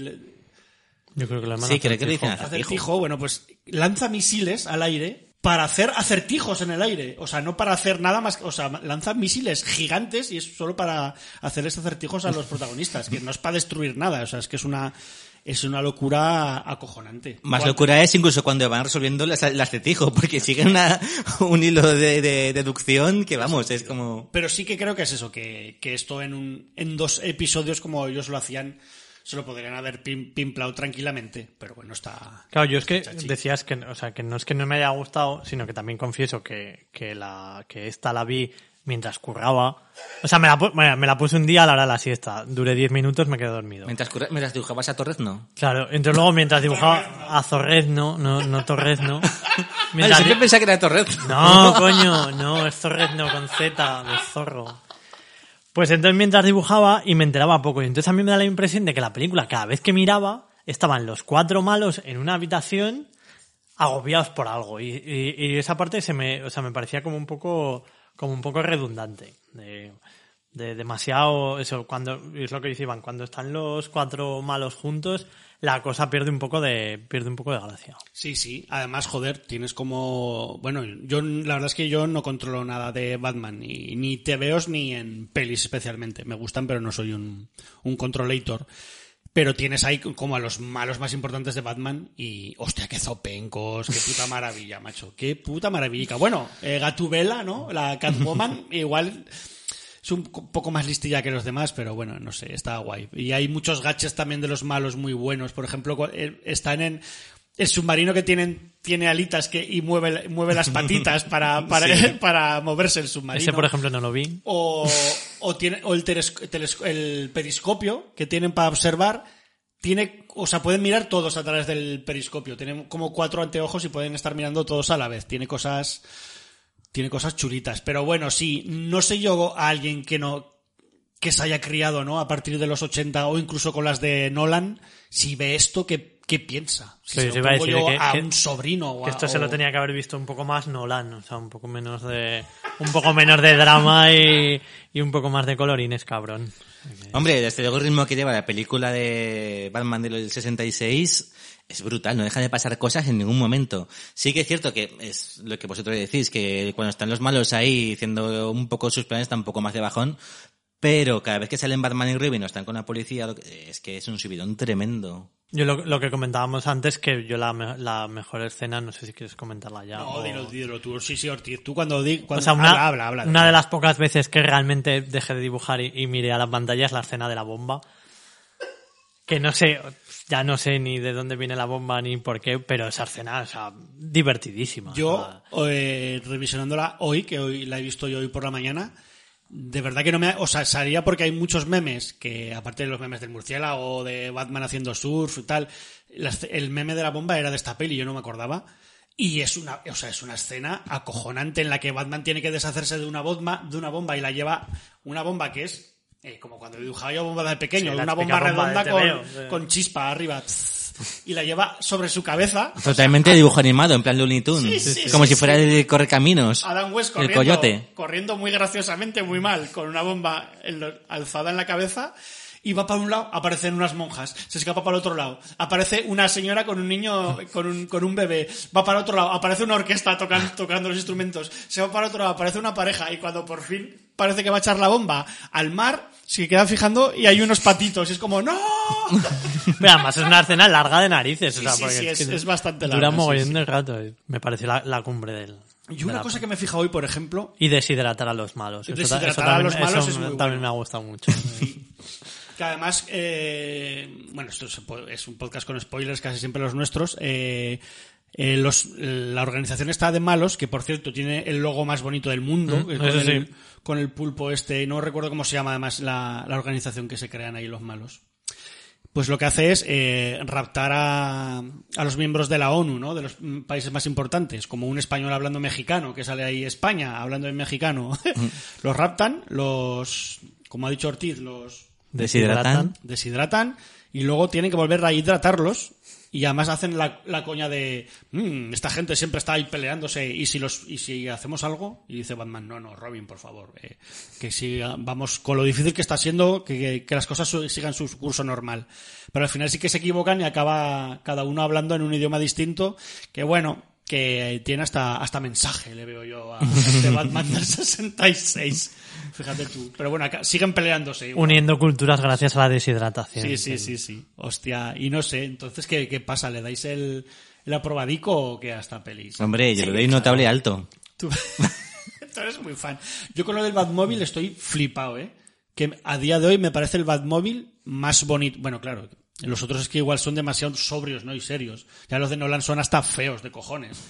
Speaker 6: Yo creo que llaman
Speaker 5: Sí, creo que le
Speaker 6: acertijo.
Speaker 5: dicen
Speaker 3: Acertijo, bueno, pues lanza misiles al aire para hacer acertijos en el aire. O sea, no para hacer nada más. O sea, lanza misiles gigantes y es solo para hacerles acertijos a los protagonistas, que no es para destruir nada. O sea, es que es una. Es una locura acojonante.
Speaker 5: Más
Speaker 3: Cuan-
Speaker 5: locura es incluso cuando van resolviendo las- el acertijo, porque siguen una, un hilo de, de deducción que vamos, es como...
Speaker 3: Pero sí que creo que es eso, que, que esto en, un, en dos episodios como ellos lo hacían, se lo podrían haber pim- pimplado tranquilamente. Pero bueno, está.
Speaker 6: Claro, yo es que
Speaker 3: Chachi.
Speaker 6: decías que, o sea, que no es que no me haya gustado, sino que también confieso que, que la, que esta la vi mientras curraba. O sea, me la, me, me la puse un día a la hora de la siesta. Duré 10 minutos, me quedé dormido.
Speaker 5: Mientras, curra- mientras dibujabas a Torrezno.
Speaker 6: Claro, entonces luego mientras dibujaba a Zorrezno, no, no Torrezno.
Speaker 5: Ay,
Speaker 6: Mientras
Speaker 5: siempre
Speaker 6: di-
Speaker 5: pensaba que era Torrezno.
Speaker 6: No, coño, no, es Zorrezno con Z, de zorro. Pues entonces mientras dibujaba y me enteraba poco. Y entonces a mí me da la impresión de que la película, cada vez que miraba, estaban los cuatro malos en una habitación agobiados por algo. Y, y- y esa parte se me, o sea, me parecía como un poco, como un poco redundante. De, de demasiado, eso, cuando, es lo que dice Iván, cuando están los cuatro malos juntos, la cosa pierde un poco de, pierde un poco de gracia.
Speaker 3: Sí, sí. Además, joder, tienes como. Bueno, yo la verdad es que yo no controlo nada de Batman, ni, ni TVOs ni en pelis especialmente. Me gustan, pero no soy un, un controlator. Pero tienes ahí como a los malos más importantes de Batman y, hostia, qué zopencos, qué puta maravilla, macho, qué puta maravilla. Bueno, eh, Gatubela, ¿no? La Catwoman, igual es un co- poco más listilla que los demás, pero bueno, no sé, está guay. Y hay muchos gaches también de los malos muy buenos. Por ejemplo, eh, están en el submarino que tienen, tiene alitas que, y mueve, mueve las patitas para, para, para moverse el submarino.
Speaker 6: Ese, por ejemplo, no lo vi.
Speaker 3: O, o, tiene, o el, el periscopio que tienen para observar. Tiene, o sea, pueden mirar todos a través del periscopio. Tienen como cuatro anteojos y pueden estar mirando todos a la vez. Tiene cosas, tiene cosas chulitas. Pero bueno, sí, no sé yo a alguien que no, que se haya criado, ¿no? A partir de los 80 o incluso con las de Nolan, si ve esto, ¿qué, qué piensa? Si
Speaker 6: Sí,
Speaker 3: se lo
Speaker 6: se iba a
Speaker 3: pongo
Speaker 6: decir
Speaker 3: yo
Speaker 6: que-
Speaker 3: a
Speaker 6: que-
Speaker 3: un sobrino o
Speaker 6: Que
Speaker 3: a-
Speaker 6: esto se
Speaker 3: o-
Speaker 6: lo tenía que haber visto un poco más Nolan, o sea, un poco menos de, un poco menos de drama y, y un poco más de colorines, cabrón.
Speaker 5: Hombre, desde luego el ritmo que lleva la película de Batman del 66 es brutal, no deja de pasar cosas en ningún momento. Sí que es cierto que es lo que vosotros decís, que cuando están los malos ahí haciendo un poco sus planes está un poco más de bajón, pero cada vez que salen Batman y Robin o están con la policía, es que es un subidón tremendo.
Speaker 6: Yo lo, lo que comentábamos antes, que yo la, la mejor escena, no sé si quieres comentarla ya.
Speaker 3: No,
Speaker 6: o-
Speaker 3: dilo, dilo tú. Sí, sí, Ortiz. Tú cuando di,
Speaker 6: O sea, una,
Speaker 3: habla, habla, habla.
Speaker 6: una de las pocas veces que realmente dejé de dibujar y, y miré a la pantalla es la escena de la bomba. Que no sé, ya no sé ni de dónde viene la bomba ni por qué, pero esa escena, o sea, divertidísima.
Speaker 3: Yo, eh, revisionándola hoy, que hoy la he visto yo hoy por la mañana, de verdad que no me... O sea, salía porque hay muchos memes, que aparte de los memes del murciélago o de Batman haciendo surf y tal, las- el meme de la bomba era de esta peli, yo no me acordaba. Y es una, o sea, es una escena acojonante en la que Batman tiene que deshacerse de una bomba, de una bomba y la lleva una bomba que es eh, como cuando dibujaba yo bomba de pequeño,
Speaker 6: Sí,
Speaker 3: una bomba
Speaker 6: de
Speaker 3: redonda con,
Speaker 6: TVO, sí.
Speaker 3: con chispa arriba y la lleva sobre su cabeza
Speaker 5: Totalmente dibujo animado, en plan Looney Tunes.
Speaker 3: Sí, sí,
Speaker 5: como
Speaker 3: sí,
Speaker 5: si
Speaker 3: sí.
Speaker 5: fuera el Correcaminos.
Speaker 3: Adam West
Speaker 5: el
Speaker 3: corriendo,
Speaker 5: coyote.
Speaker 3: corriendo muy graciosamente, muy mal, con una bomba en lo- alzada en la cabeza. Y va para un lado, aparecen unas monjas. Se escapa para el otro lado. Aparece una señora con un niño, con un, con un bebé. Va para el otro lado. Aparece una orquesta tocan- tocando los instrumentos. Se va para el otro lado. Aparece una pareja. Y cuando por fin parece que va a echar la bomba al mar, se queda fijando y hay unos patitos. Y es como, ¡No!
Speaker 6: Pero además es una escena larga de narices.
Speaker 3: Sí,
Speaker 6: o sea,
Speaker 3: sí,
Speaker 6: porque
Speaker 3: sí, es-
Speaker 6: que
Speaker 3: es bastante
Speaker 6: Dura
Speaker 3: larga, sí,
Speaker 6: mogollón de rato. y Me pareció la, la cumbre del.
Speaker 3: Y una cosa que me he fijado hoy, por ejemplo,
Speaker 6: Y deshidratar a los malos. Eso,
Speaker 3: Deshidratar
Speaker 6: eso
Speaker 3: a
Speaker 6: también,
Speaker 3: los malos
Speaker 6: eso
Speaker 3: es muy
Speaker 6: también
Speaker 3: bueno.
Speaker 6: me ha gustado mucho.
Speaker 3: Que además, eh, bueno, esto es, un podcast con spoilers, casi siempre los nuestros. eh, eh, los, la organización está de malos, que por cierto tiene el logo más bonito del mundo,
Speaker 6: Mm,
Speaker 3: con, el,
Speaker 6: sí.
Speaker 3: con el pulpo este, no recuerdo cómo se llama además la, la organización que se crean ahí los malos. Pues lo que hace es eh, raptar a, a los miembros de la ONU, ¿no? De los mm, países más importantes, como un español hablando mexicano, que sale ahí España hablando en mexicano. los raptan, los, como ha dicho Ortiz, los
Speaker 5: Deshidratan.
Speaker 3: deshidratan y luego tienen que volver a hidratarlos y además hacen la, coña de "Mm, esta gente siempre está ahí peleándose y si los y si hacemos algo y dice Batman no no Robin por favor eh, que si vamos con lo difícil que está siendo que, que- las cosas sigan su curso normal pero al final sí que se equivocan y acaba cada uno hablando en un idioma distinto que bueno que tiene hasta hasta mensaje le veo yo a de Batman del 66 fíjate tú pero bueno acá siguen peleándose igual.
Speaker 6: Uniendo culturas gracias a la deshidratación.
Speaker 3: Sí, sí, sí, sí. Hostia, y no sé, entonces, ¿qué, qué pasa? ¿Le dais el, el aprobadico o qué a esta pelis?
Speaker 5: Hombre, yo
Speaker 3: Sí,
Speaker 5: le doy
Speaker 3: claro.
Speaker 5: notable alto.
Speaker 3: Tú, tú eres muy fan. Yo con lo del Batmóvil estoy flipado, ¿eh? Que a día de hoy me parece el Batmóvil más bonito. Bueno, claro, los otros es que igual son demasiado sobrios, ¿no? Y serios. Ya los de Nolan son hasta feos de cojones.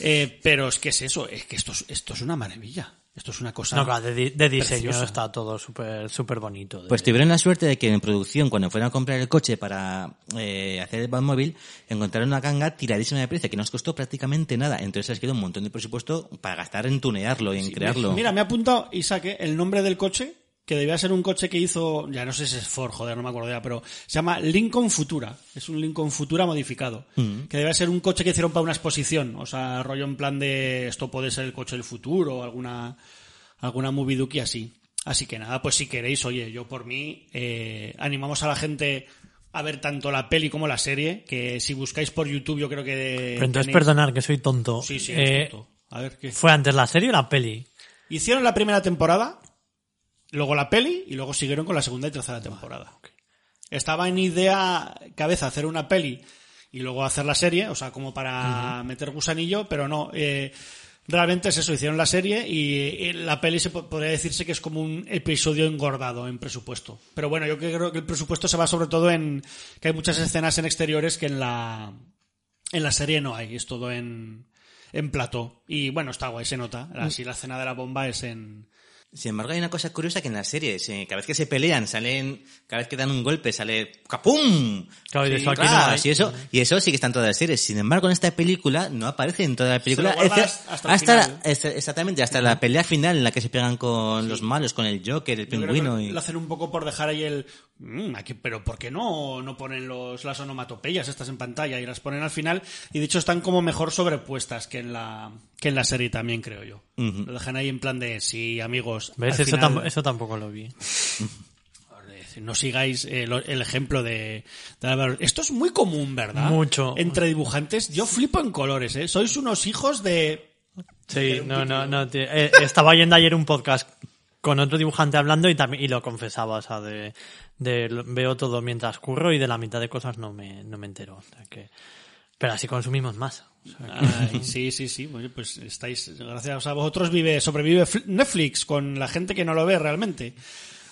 Speaker 3: Eh, pero es que es eso, es que esto es, esto es una maravilla. Esto es una cosa.
Speaker 6: No, claro, de, di- de diseño
Speaker 3: preciosa.
Speaker 6: está todo súper súper bonito. de-
Speaker 5: Pues tuvieron la suerte de que en producción, cuando fueron a comprar el coche para eh, hacer el Batmóvil, encontraron una ganga tiradísima de precio que nos costó prácticamente nada. Entonces les quedó un montón de presupuesto para gastar en tunearlo y en crearlo.
Speaker 3: Mira, me ha apuntado Isaac ¿eh? el nombre del coche, que debía ser un coche que hizo, ya no sé si es Ford, joder, no me acuerdo ya, pero se llama Lincoln Futura. Es un Lincoln Futura modificado. Que debe ser un coche que hicieron para una exposición. O sea, rollo en plan de esto puede ser el coche del futuro o alguna, alguna movie duki así. Así que nada, pues si queréis, oye, yo por mí, eh, animamos a la gente a ver tanto la peli como la serie, que si buscáis por YouTube yo creo que...
Speaker 6: Pero entonces,
Speaker 3: tenéis-
Speaker 6: perdonar que soy tonto.
Speaker 3: Sí, sí,
Speaker 6: Eh,
Speaker 3: es tonto. A ver, ¿qué?
Speaker 6: ¿Fue antes la serie o la peli?
Speaker 3: Hicieron la primera temporada, luego la peli y luego siguieron con la segunda y tercera temporada. Estaba en idea cabeza hacer una peli y luego hacer la serie, o sea, como para meter gusanillo, pero no. eh, realmente es eso, hicieron la serie y, y la peli se po- podría decirse que es como un episodio engordado en presupuesto. Pero bueno, yo creo que el presupuesto se va sobre todo en que hay muchas escenas en exteriores que en la en la serie no hay, es todo en en plató. Y bueno, está guay, se nota. Así la escena de la bomba es en,
Speaker 5: Sin embargo, hay una cosa curiosa que en las series, eh, cada vez que se pelean, salen, cada vez que dan un golpe, sale ¡capum!
Speaker 6: Claro, y eso
Speaker 5: y eso, y eso sí que está en todas las series. Sin embargo, en esta película no aparece en toda la película.
Speaker 3: Hasta
Speaker 5: hasta
Speaker 3: final.
Speaker 5: la- exactamente, hasta la pelea final en la que se pegan con los malos, con el Joker, el
Speaker 3: Yo
Speaker 5: pingüino y...
Speaker 3: Lo hacen un poco por dejar ahí el. "Mm, aquí, pero ¿por qué no, no ponen los, las onomatopeyas estas en pantalla y las ponen al final? Y de hecho están como mejor sobrepuestas que en la, que en la serie también, creo yo. Lo dejan ahí en plan de sí, amigos.
Speaker 6: ¿Ves? Eso,
Speaker 3: final-
Speaker 6: tam- eso tampoco lo vi.
Speaker 3: No sigáis eh, el ejemplo de. Esto es muy común, ¿verdad?
Speaker 6: Mucho.
Speaker 3: Entre dibujantes. Yo flipo en colores, ¿eh? Sois unos hijos de.
Speaker 6: Sí, no, no, no. tío. Eh, estaba yendo ayer un podcast con otro dibujante hablando y también y lo confesaba, o sea, de, veo todo mientras curro y de la mitad de cosas no me, no me entero. O sea que, pero así consumimos más.
Speaker 3: Ay, sí, sí, sí. Pues estáis, gracias a vosotros vive, sobrevive Fl- Netflix con la gente que no lo ve realmente.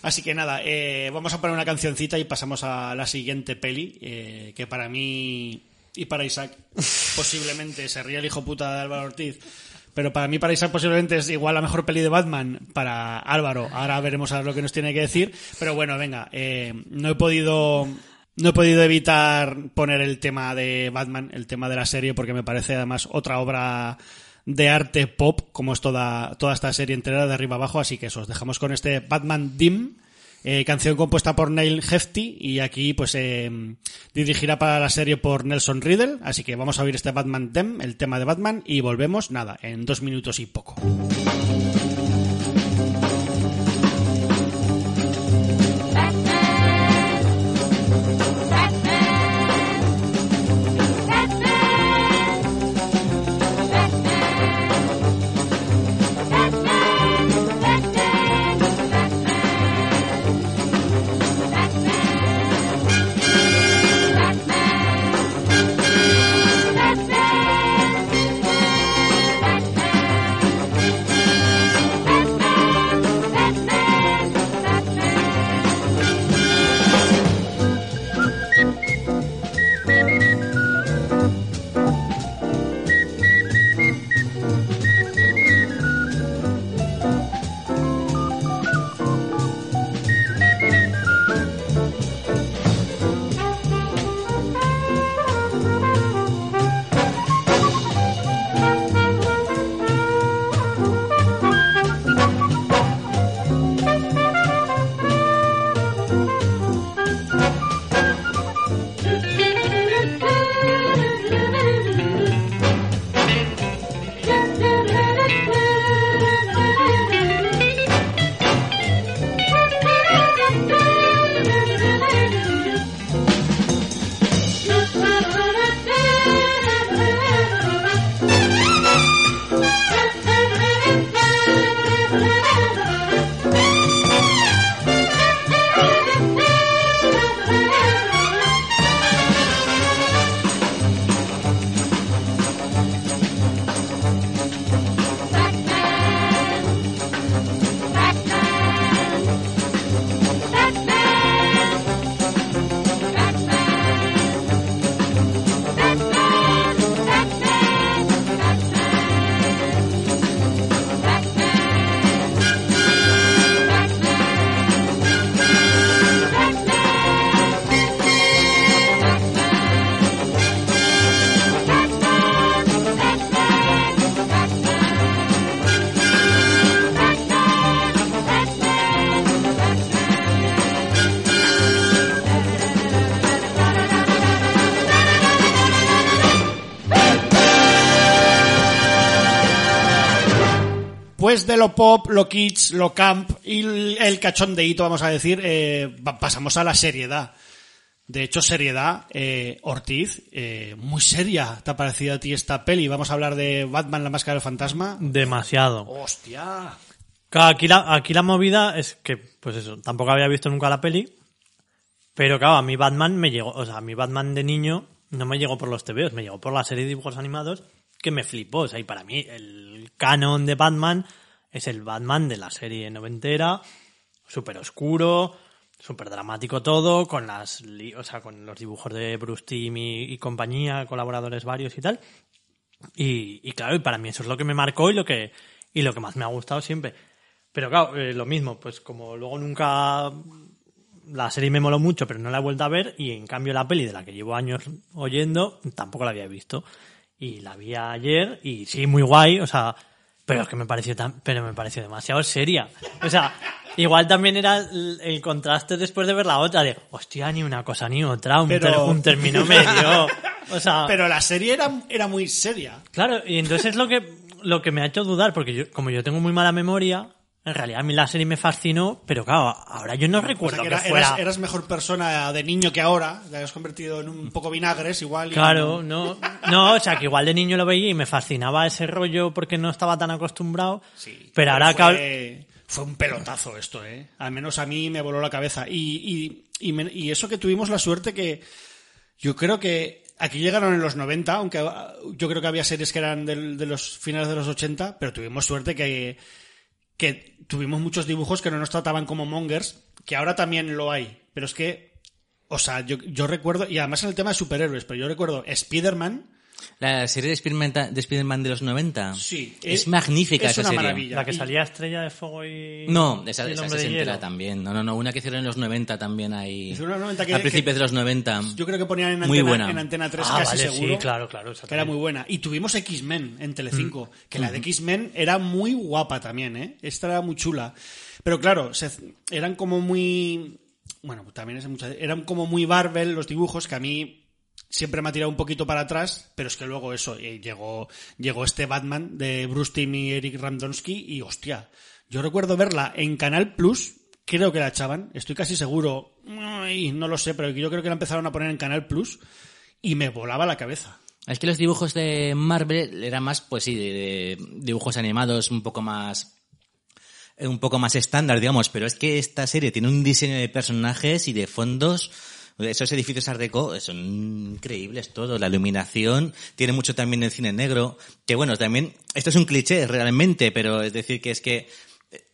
Speaker 3: Así que nada, eh, vamos a poner una cancioncita y pasamos a la siguiente peli, eh, que para mí y para Isaac posiblemente se ríe el hijo puta de Álvaro Ortiz. Pero para mí, para Isaac, posiblemente es igual la mejor peli de Batman. Para Álvaro, ahora veremos a ver lo que nos tiene que decir. Pero bueno, venga, eh, no he podido no he podido evitar poner el tema de Batman, el tema de la serie, porque me parece además otra obra de arte pop, como es toda, toda esta serie entera de arriba abajo. Así que eso, os dejamos con este Batman Dim, eh, canción compuesta por Neil Hefti y aquí pues eh, dirigirá para la serie por Nelson Riddle. Así que vamos a oír este Batman Dim, el tema de Batman, y volvemos, nada, en dos minutos y poco. Lo pop, lo kids, lo camp y el cachondeíto, vamos a decir, eh, pasamos a la seriedad. De hecho, seriedad, eh, Ortiz, eh, muy seria. ¿Te ha parecido a ti esta peli? Vamos a hablar de Batman, la máscara del fantasma.
Speaker 6: Demasiado.
Speaker 3: ¡Hostia!
Speaker 6: Claro, aquí la, aquí la movida es que, pues eso, tampoco había visto nunca la peli. Pero claro, a mi Batman me llegó, o sea, a mi Batman de niño no me llegó por los TVOs, me llegó por la serie de dibujos animados que me flipó. O sea, y para mí el canon de Batman es el Batman de la serie noventera, súper oscuro, súper dramático todo, con las, o sea, con los dibujos de Bruce Timm y, y compañía, colaboradores varios y tal. Y, y claro, y para mí eso es lo que me marcó y lo que, y lo que más me ha gustado siempre. Pero claro, eh, lo mismo, pues como luego nunca la serie me moló mucho, pero no la he vuelto a ver, y en cambio la peli de la que llevo años oyendo, tampoco la había visto. Y la vi ayer, y sí, muy guay, o sea, pero es que me pareció tan, pero me pareció demasiado seria. O sea, igual también era el, el contraste después de ver la otra, de, hostia, ni una cosa ni otra, un,
Speaker 3: Pero-
Speaker 6: ter- un término medio. O sea,
Speaker 3: Pero la serie era, era muy seria.
Speaker 6: Claro, y entonces es lo que, lo que me ha hecho dudar, porque yo, como yo tengo muy mala memoria, en realidad a mí la serie me fascinó, pero claro, ahora yo no
Speaker 3: O sea,
Speaker 6: recuerdo
Speaker 3: que
Speaker 6: que,
Speaker 3: era-
Speaker 6: fuera...
Speaker 3: eras, eras mejor persona de niño que ahora. Te has convertido en un poco vinagres igual. y-
Speaker 6: Claro, no, no, o sea, que igual de niño lo veía y me fascinaba ese rollo porque no estaba tan acostumbrado,
Speaker 3: Sí,
Speaker 6: pero ahora que...
Speaker 3: fue, fue un pelotazo esto, ¿eh? Al menos a mí me voló la cabeza. Y, y, y, me- y eso que tuvimos la suerte que yo creo que aquí llegaron en los 90, aunque ah, yo creo que había series que eran de los finales de los 80, pero tuvimos suerte que, que tuvimos muchos dibujos que no nos trataban como mongers, que ahora también lo hay. Pero es que, o sea, yo, yo recuerdo, y además en el tema de superhéroes, pero yo recuerdo Spider-Man,
Speaker 5: La serie de Spider-Man de, los 90.
Speaker 3: Sí,
Speaker 5: Es,
Speaker 3: es-
Speaker 5: magnífica
Speaker 3: es
Speaker 5: esa
Speaker 3: una
Speaker 5: serie.
Speaker 3: maravilla.
Speaker 6: La que salía Estrella de Fuego y...
Speaker 5: No, esa,
Speaker 6: y el
Speaker 5: esa
Speaker 6: Hombre
Speaker 5: se
Speaker 6: de
Speaker 5: entera
Speaker 6: Hielo.
Speaker 5: también. No, no, no, una que hicieron en los 90 también
Speaker 3: en los 90 que-
Speaker 5: a principios de los 90.
Speaker 3: yo creo que ponían en
Speaker 5: Muy
Speaker 3: Antena,
Speaker 5: buena.
Speaker 3: en Antena 3
Speaker 6: Ah,
Speaker 3: casi
Speaker 6: vale,
Speaker 3: seguro.
Speaker 6: sí, claro, claro.
Speaker 3: Que era muy buena. Y tuvimos X-Men en Telecinco,
Speaker 5: Mm.
Speaker 3: que la de X-Men era muy guapa también, ¿eh? Esta era muy chula. Pero claro, se- eran como muy... Bueno, también es mucha... Eran como muy Marvel los dibujos, que a mí siempre me ha tirado un poquito para atrás, pero es que luego eso, eh, llegó, llegó este Batman de Bruce Timm y Eric Ramdonsky y hostia, yo recuerdo verla en Canal Plus, creo que la echaban, estoy casi seguro, ay, no lo sé, pero yo creo que la empezaron a poner en Canal Plus y me volaba la cabeza.
Speaker 5: Es que los dibujos de Marvel eran más, pues sí, de, dibujos animados un poco más eh, un poco más estándar, digamos, pero es que esta serie tiene un diseño de personajes y de fondos esos edificios Art Deco son increíbles todos, la iluminación, tiene mucho también el cine negro, que bueno, también, esto es un cliché realmente, pero es decir que es que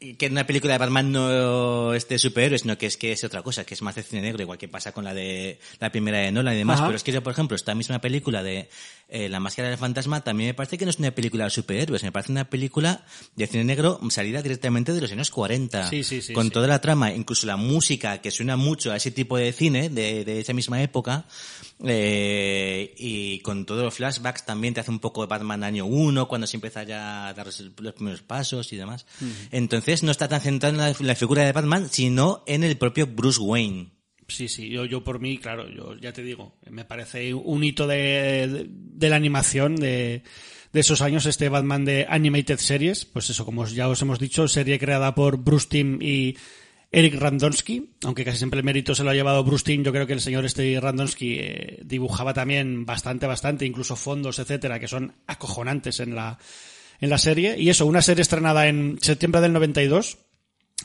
Speaker 5: eh, que en una película de Batman no es de superhéroes, sino que es que es otra cosa, que es más de cine negro, igual que pasa con la de la primera de Nolan y demás,
Speaker 3: Ajá.
Speaker 5: pero es que yo, por ejemplo, esta misma película de eh, La Máscara del Fantasma también me parece que no es una película de superhéroes, me parece una película de cine negro salida directamente de los años 40,
Speaker 3: Sí, sí, sí,
Speaker 5: con toda la trama, incluso la música que suena mucho a ese tipo de cine de, de esa misma época, eh, y con todos los flashbacks también te hace un poco de Batman año 1, cuando se empieza ya a dar los los primeros pasos y demás. Entonces no está tan centrado en la, la figura de Batman, sino en el propio Bruce Wayne.
Speaker 3: Sí, sí, yo, yo por mí, claro, yo ya te digo, me parece un hito de, de, la animación de, de esos años, este Batman de Animated Series, pues eso, como ya os hemos dicho, serie creada por Bruce Timm y Eric Randonsky, aunque casi siempre el mérito se lo ha llevado Bruce Timm, yo creo que el señor este Randonsky eh, dibujaba también bastante, bastante, incluso fondos, etcétera, que son acojonantes en la, en la serie. Y eso, una serie estrenada en septiembre del 92,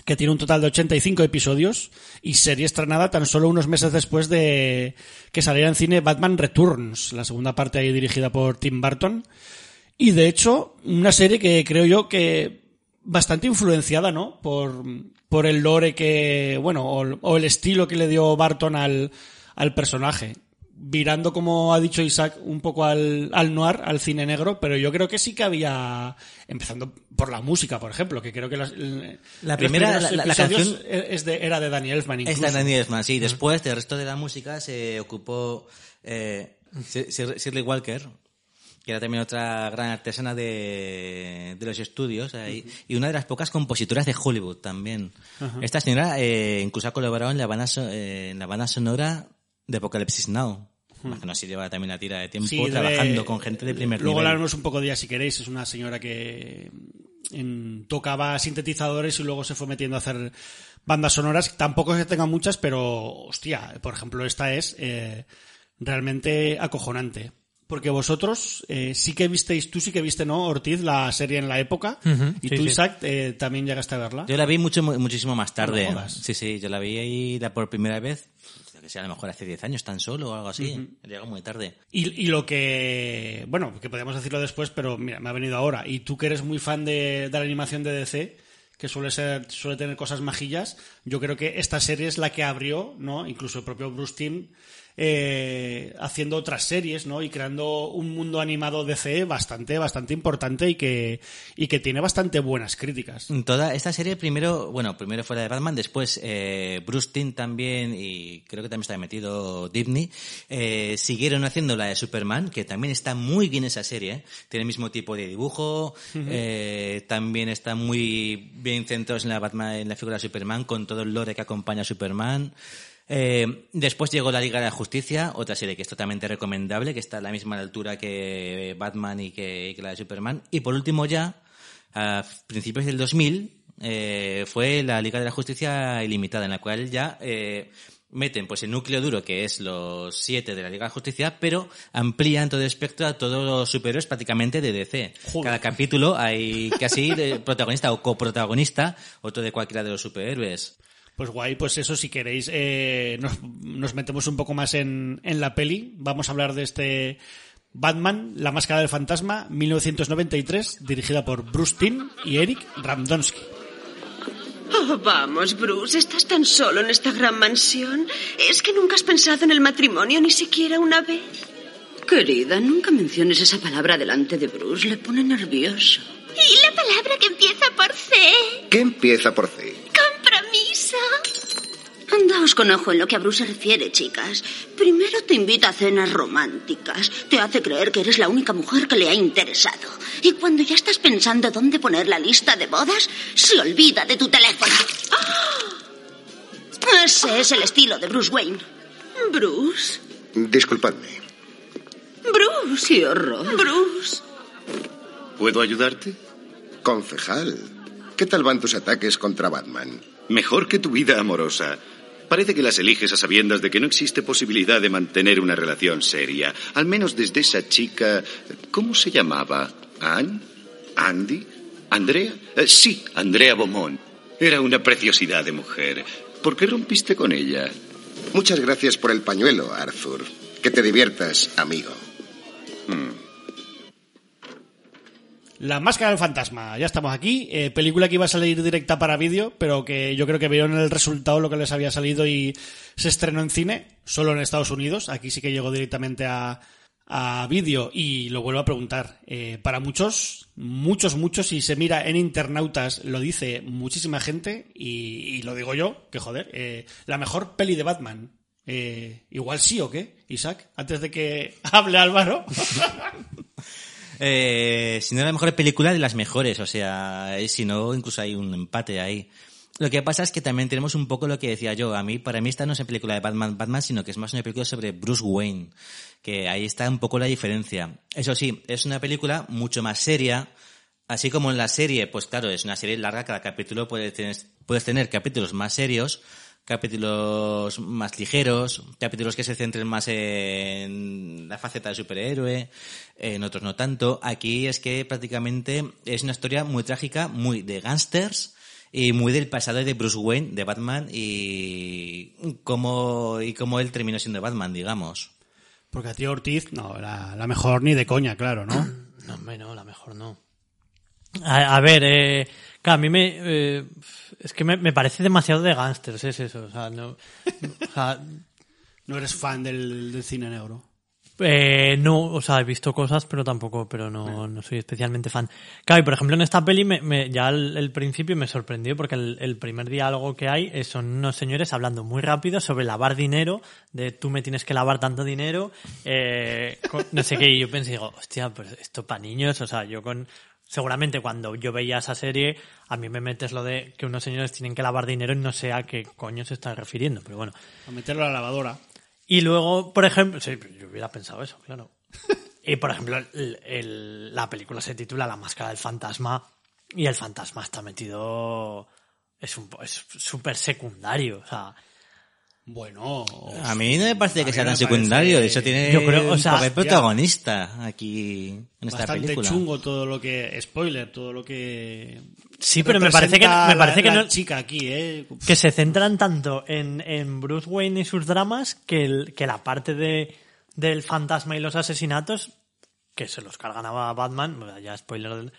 Speaker 3: que tiene un total de 85 episodios y serie estrenada tan solo unos meses después de que saliera en cine Batman Returns, la segunda parte ahí dirigida por Tim Burton. Y de hecho, una serie que creo yo que bastante influenciada, ¿no? Por, por el lore que, bueno, o, el estilo que le dio Barton al, al personaje. Virando, como ha dicho Isaac, un poco al, al noir, al cine negro, pero yo creo que sí que había, empezando por la música, por ejemplo, que creo que las-
Speaker 5: La primera- la- la- canción-
Speaker 3: es de- era de Danny Elfman
Speaker 5: Es
Speaker 3: incluso.
Speaker 5: la Danny Elfman, sí. Después, del resto de la música, se ocupó eh, Shir- Shir- Shirley Walker, que era también otra gran artesana de, de los estudios, ahí, y una de las pocas compositoras de Hollywood también. Esta señora eh, incluso ha colaborado en la, banda so- eh, en la banda sonora de Apocalypse Now. Imagino si lleva también la tira de tiempo
Speaker 3: Sí,
Speaker 5: trabajando con gente de primer
Speaker 3: Luego
Speaker 5: nivel.
Speaker 3: hablaremos un poco de ella si queréis. Es una señora que en- tocaba sintetizadores y luego se fue metiendo a hacer bandas sonoras. Tampoco es que tenga muchas, pero hostia, por ejemplo, esta es eh, realmente acojonante. Porque vosotros eh, sí que visteis, tú sí que viste, ¿no, Ortiz, la serie en la época? Y
Speaker 6: sí,
Speaker 3: tú,
Speaker 6: sí.
Speaker 3: Isaac, eh, también llegaste a verla.
Speaker 5: Yo la vi mucho, muchísimo más tarde.
Speaker 3: No
Speaker 5: sí, sí, yo la vi ahí la por primera vez, que sé, a lo mejor hace 10 años tan solo o algo así. Llegó muy tarde.
Speaker 3: Y, y lo que, bueno, que podemos decirlo después, pero mira, me ha venido ahora. Y tú que eres muy fan de, de la animación de DC, que suele ser, suele tener cosas majillas, yo creo que esta serie es la que abrió, ¿no? Incluso el propio Bruce Timm, eh, haciendo otras series, ¿no? Y creando un mundo animado DC bastante, bastante importante y que, y que tiene bastante buenas críticas.
Speaker 5: Toda esta serie primero, bueno, primero fue la de Batman, después eh, Bruce Timm también y creo que también está metido Disney, eh, siguieron haciendo la de Superman, que también está muy bien esa serie, ¿eh? tiene el mismo tipo de dibujo, eh, también está muy bien centrados en la Batman, en la figura de Superman, con todo el lore que acompaña a Superman. Eh, después llegó la Liga de la Justicia, otra serie que es totalmente recomendable, que está a la misma altura que Batman y que, que la de Superman. Y por último ya, a principios del 2000, eh, fue la Liga de la Justicia Ilimitada, en la cual ya eh, meten pues el núcleo duro, que es los siete de la Liga de la Justicia, pero amplían todo el espectro a todos los superhéroes prácticamente de DC.
Speaker 3: Joder.
Speaker 5: Cada capítulo hay casi de protagonista o coprotagonista, otro de cualquiera de los superhéroes.
Speaker 3: Pues guay, pues eso si queréis eh, nos, nos metemos un poco más en, en la peli. Vamos a hablar de este Batman, La Máscara del Fantasma, 1993, dirigida por Bruce Timm y Eric Ramdonsky.
Speaker 10: Oh, vamos, Bruce, estás tan solo en esta gran mansión. ¿Es que nunca has pensado en el matrimonio ni siquiera una vez?
Speaker 11: Querida, nunca menciones esa palabra delante de Bruce, le pone nervioso.
Speaker 12: ¿Y la palabra que empieza por C?
Speaker 13: ¿Qué empieza por C?
Speaker 11: Andaos con ojo en lo que a Bruce se refiere, chicas. Primero te invita a cenas románticas, te hace creer que eres la única mujer que le ha interesado. Y cuando ya estás pensando dónde poner la lista de bodas, se olvida de tu teléfono. ¡Ah! Ese es el estilo de Bruce Wayne.
Speaker 10: Bruce,
Speaker 13: Disculpadme.
Speaker 10: Bruce,
Speaker 11: ¡Qué horror!
Speaker 10: Bruce.
Speaker 14: ¿Puedo ayudarte?
Speaker 13: Concejal, ¿qué tal van tus ataques contra Batman?
Speaker 14: Mejor que tu vida amorosa. Parece que las eliges a sabiendas de que no existe posibilidad de mantener una relación seria. Al menos desde esa chica. ¿Cómo se llamaba? ¿Ann? ¿Andy? ¿Andrea? Eh, sí, Andrea Beaumont. Era una preciosidad de mujer. ¿Por qué rompiste con ella?
Speaker 13: Muchas gracias por el pañuelo, Arthur. Que te diviertas, amigo.
Speaker 3: La Máscara del Fantasma, ya estamos aquí. Eh, película que iba a salir directa para vídeo, pero que yo creo que vieron el resultado lo que les había salido y se estrenó en cine, solo en Estados Unidos. Aquí sí que llegó directamente a, a vídeo y lo vuelvo a preguntar. Eh, para muchos, muchos, muchos, si se mira en internautas, lo dice muchísima gente y, y lo digo yo, que joder, eh, la mejor peli de Batman. Igual sí o qué, Isaac, antes de que hable Álvaro.
Speaker 5: Eh, si no la mejor película, de las mejores. O sea, eh, si no, incluso hay un empate ahí. Lo que pasa es que también tenemos un poco lo que decía yo. A mí, para mí, esta no es una película de Batman, Batman, sino que es más una película sobre Bruce Wayne. Que ahí está un poco la diferencia. Eso sí, es una película mucho más seria. Así como en la serie, pues claro, es una serie larga, cada capítulo puede tener, puedes tener capítulos más serios, capítulos más ligeros, capítulos que se centren más en la faceta de superhéroe, en otros no tanto. Aquí es que prácticamente es una historia muy trágica, muy de gángsters y muy del pasado de Bruce Wayne, de Batman y cómo, y cómo él terminó siendo Batman, digamos.
Speaker 3: Porque a ti Ortiz, no, la, la mejor ni de coña, claro, ¿no?
Speaker 6: No, hombre, no, la mejor no. A, a ver, eh, claro, a mí me... eh, es que me, me parece demasiado de gángsters, es eso. O sea, no... o sea,
Speaker 3: No eres fan del, del cine negro.
Speaker 6: Eh, no, o sea, he visto cosas, pero tampoco, pero no, no soy especialmente fan. Claro, y por ejemplo en esta peli me, me- ya el, el principio me sorprendió porque el, el primer diálogo que hay son unos señores hablando muy rápido sobre lavar dinero, de tú me tienes que lavar tanto dinero, eh, con- no sé qué, y yo pensé, digo, hostia, pues esto para niños, o sea, yo con... Seguramente cuando yo veía esa serie, a mí me metes lo de que unos señores tienen que lavar dinero y no sé a qué coño se están refiriendo, pero bueno.
Speaker 3: A meterlo a la lavadora.
Speaker 6: Y luego, por ejemplo, sí, yo hubiera pensado eso, claro. Y por ejemplo, el- el- la película se titula La máscara del fantasma y el fantasma está metido, es un, es súper secundario, o sea,
Speaker 3: Bueno,
Speaker 5: A mí no me parece que sea tan
Speaker 3: parece-
Speaker 5: secundario. De hecho, tiene
Speaker 6: Yo creo, o
Speaker 5: un
Speaker 6: sea,
Speaker 5: papel
Speaker 6: ya.
Speaker 5: protagonista aquí en esta
Speaker 3: bastante
Speaker 5: película.
Speaker 3: chungo todo lo que spoiler, todo lo que
Speaker 6: Sí, pero me parece que- me parece
Speaker 3: la-
Speaker 6: que no-
Speaker 3: chica aquí, eh.
Speaker 6: que se centran tanto en, en Bruce Wayne y sus dramas que, el- que la parte de, del fantasma y los asesinatos, que se los cargan a Batman, ya spoiler,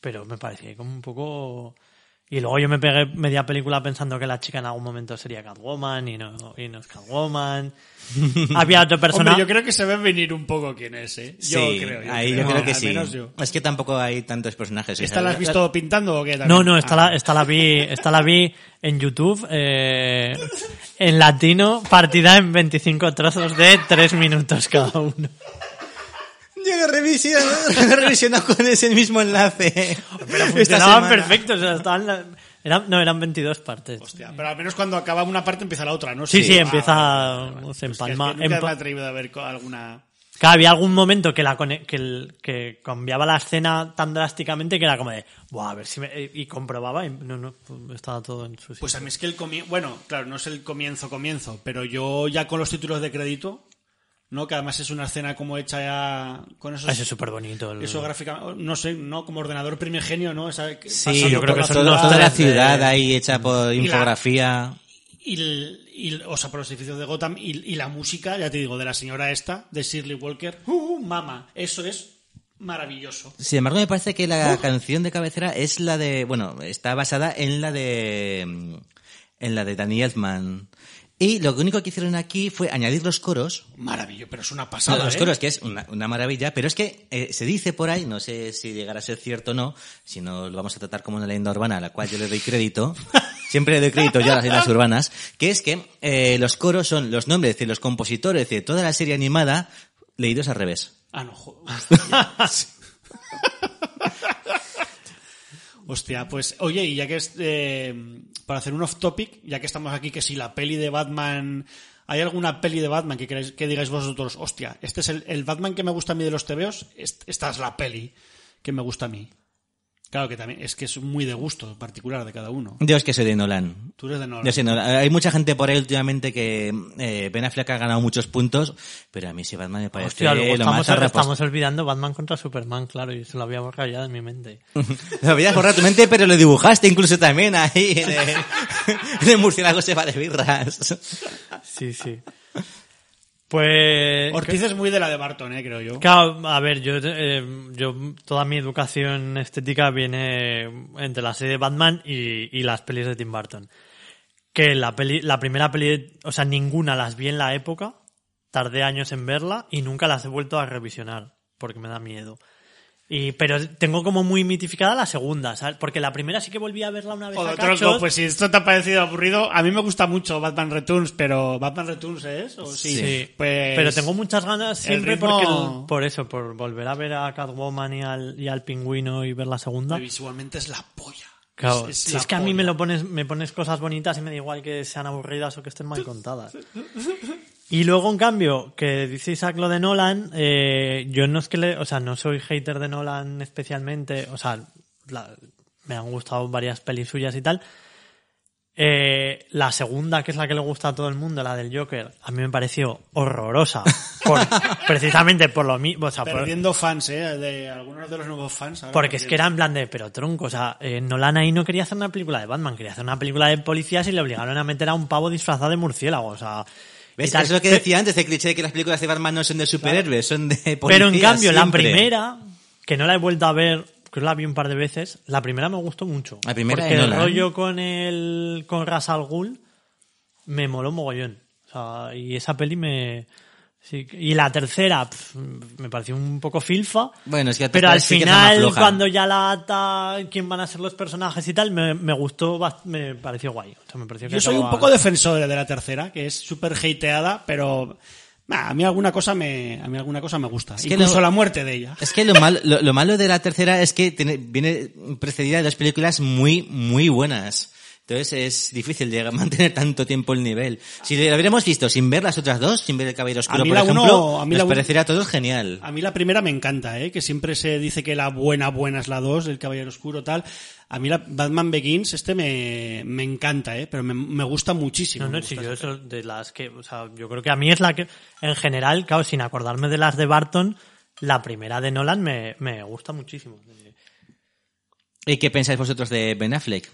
Speaker 6: pero me parecía como un poco... Y luego yo me pegué media película pensando que la chica en algún momento sería Catwoman y no, y no es Catwoman. Había otro personaje...
Speaker 3: Hombre, yo creo que se ve venir un poco quién es, eh. Yo
Speaker 5: Sí,
Speaker 3: creo. yo
Speaker 5: ahí
Speaker 3: creo.
Speaker 5: yo creo que sí.
Speaker 3: menos yo.
Speaker 5: Es que tampoco hay tantos personajes.
Speaker 3: ¿Esta la has visto pintando o qué?
Speaker 6: No,
Speaker 3: también?
Speaker 6: no, esta,
Speaker 3: Ah.
Speaker 6: la, esta la vi, esta la vi en YouTube, eh, en latino, partida en 25 trozos de 3 minutos cada uno.
Speaker 5: Revisiono, lo revisiono con ese mismo enlace.
Speaker 6: Pero funcionaban
Speaker 5: semana.
Speaker 6: perfectos, o sea, estaban la- eran, no, eran 22 partes.
Speaker 3: Hostia, pero al menos cuando acaba una parte empieza la otra, ¿no?
Speaker 6: Sí, sí,
Speaker 3: Ah,
Speaker 6: empieza,
Speaker 3: vale, vale, vale.
Speaker 6: se empalma-
Speaker 3: es que nunca
Speaker 6: empa-
Speaker 3: me he atrevido a ver co- alguna...
Speaker 6: Claro, había algún momento que la cone- que, el- que cambiaba la escena tan drásticamente que era como de, Buah, a ver si me... y comprobaba y no, no, estaba todo en su sitio.
Speaker 3: Pues a mí es que el comienzo... Bueno, claro, no es el comienzo, comienzo, pero yo ya con los títulos de crédito, ¿no? Que además es una escena como hecha ya con esos...
Speaker 6: Ah, Ese es súper bonito. el-
Speaker 3: Eso gráfica, no sé, ¿no? Como ordenador primigenio, ¿no? Esa,
Speaker 5: Sí, yo creo que son toda la ciudad ahí hecha por
Speaker 3: Y la-
Speaker 5: infografía.
Speaker 3: Y, y- o sea, por los edificios de Gotham y, y la música, ya te digo, de la señora esta, de Shirley Walker. ¡Uh, mama! Eso es maravilloso.
Speaker 5: Sin embargo, me parece que la canción de cabecera es la de, bueno, está basada en la de, en la de Danny Elfman. Y lo único que hicieron aquí fue añadir los coros.
Speaker 3: Maravilloso, pero es una
Speaker 5: No,
Speaker 3: pasada.
Speaker 5: los
Speaker 3: ¿eh?
Speaker 5: coros, que es una, una maravilla, pero es que eh, se dice por ahí, no sé si llegará a ser cierto o no, si no lo vamos a tratar como una leyenda urbana, a la cual yo le doy crédito, siempre le doy crédito yo a las leyendas urbanas, que es que eh, los coros son los nombres de los compositores de toda la serie animada leídos al revés.
Speaker 3: Ah, no, jo- Hostia, pues, oye, y ya que es, eh, para hacer un off topic, ya que estamos aquí, que si la peli de Batman, ¿hay alguna peli de Batman que queráis, que digáis vosotros, hostia, este es el, el Batman que me gusta a mí de los TVOs, est- esta es la peli que me gusta a mí? Claro que también, es que es muy de gusto particular de cada uno.
Speaker 5: Yo es que soy de Nolan.
Speaker 3: Tú eres de Nolan.
Speaker 5: Yo soy Nolan. Hay mucha gente por ahí últimamente que eh, Ben Affleck ha ganado muchos puntos, pero a mí sí Batman me parece
Speaker 6: Hostia, luego
Speaker 5: lo
Speaker 6: estamos,
Speaker 5: más
Speaker 6: estamos olvidando Batman contra Superman, claro, y se lo había borrado ya de mi mente.
Speaker 5: Lo habías borrado tu mente, pero lo dibujaste incluso también ahí en el, en el murciélago se va de birras.
Speaker 6: Sí, sí. Pues...
Speaker 3: Ortiz es muy de la de Barton, eh, creo yo.
Speaker 6: Claro, a ver, yo, eh, yo toda mi educación estética viene entre la serie de Batman y, y las pelis de Tim Burton. Que la peli, la primera peli, o sea, ninguna las vi en la época, tardé años en verla y nunca las he vuelto a revisionar porque me da miedo. Y, pero tengo como muy mitificada la segunda, ¿sabes? Porque la primera sí que volví a verla una vez a
Speaker 3: Joder,
Speaker 6: cachos.
Speaker 3: tronco, pues si esto te ha parecido aburrido, a mí me gusta mucho Batman Returns, pero ¿Batman Returns es? ¿O sí?
Speaker 6: Sí,
Speaker 3: Pues...
Speaker 6: pero tengo muchas ganas siempre
Speaker 3: ritmo-
Speaker 6: porque el- por eso, por volver a ver a Catwoman y al, y al pingüino y ver la segunda.
Speaker 3: Visualmente es la polla.
Speaker 6: Claro,
Speaker 3: Es- es
Speaker 6: si es que a mí me lo pones, me pones cosas bonitas y me da igual que sean aburridas o que estén mal contadas. Y luego, en cambio, que dice Isaac lo de Nolan, eh, yo no es que le, o sea, no soy hater de Nolan especialmente, o sea, la- me han gustado varias pelis suyas y tal. Eh, la segunda, que es la que le gusta a todo el mundo, la del Joker, a mí me pareció horrorosa. Por- precisamente por lo mismo, o sea, por-
Speaker 3: Perdiendo fans, ¿eh? De algunos de los nuevos fans. ahora
Speaker 6: porque es que era en plan de, pero tronco, o sea, eh, Nolan ahí no quería hacer una película de Batman, quería hacer una película de policías y le obligaron a meter a un pavo disfrazado de murciélago, o sea...
Speaker 5: ¿Ves?
Speaker 6: tal.
Speaker 5: Es lo que decía antes, el cliché de que las películas de Batman no son de superhéroes, son de policías.
Speaker 6: Pero en cambio, la primera, que no la he vuelto a ver, que la vi un par de veces, la primera me gustó mucho.
Speaker 5: La primera
Speaker 6: Porque el rollo con el con Ras Al Ghul me moló mogollón. O sea, y esa peli me... sí, y la tercera pf, me pareció un poco filfa.
Speaker 5: Bueno, es que
Speaker 6: Pero al
Speaker 5: sí que es
Speaker 6: final, cuando ya la ata, quién van a ser los personajes y tal, me, me gustó, me pareció guay. O sea, me pareció que
Speaker 3: Yo soy un poco defensor de la tercera, que es súper hateada, pero... nah, a mí alguna cosa me a mí alguna cosa me gusta.
Speaker 5: que
Speaker 3: Incluso
Speaker 5: lo-
Speaker 3: la muerte de ella.
Speaker 5: Es que lo malo, lo, lo malo de la tercera es que tiene- viene precedida de dos películas muy, muy buenas. Entonces es difícil llegar a mantener tanto tiempo el nivel. Si lo hubiéramos visto sin ver las otras dos, sin ver el Caballero Oscuro,
Speaker 3: A mí
Speaker 5: por
Speaker 3: la
Speaker 5: ejemplo,
Speaker 3: uno- a mí
Speaker 5: nos
Speaker 3: la
Speaker 5: parecería a todos genial.
Speaker 3: A mí la primera me encanta, ¿eh? que siempre se dice que la buena, buena es la 2, el Caballero Oscuro, tal. A mí la Batman Begins, este me, me encanta, ¿eh? pero me, me gusta muchísimo.
Speaker 6: No, no, sí,
Speaker 3: gusta
Speaker 6: yo eso de las que, o sea, yo creo que a mí es la que, en general, claro, sin acordarme de las de Barton, la primera de Nolan me, me gusta muchísimo.
Speaker 5: ¿Y qué pensáis vosotros de Ben Affleck?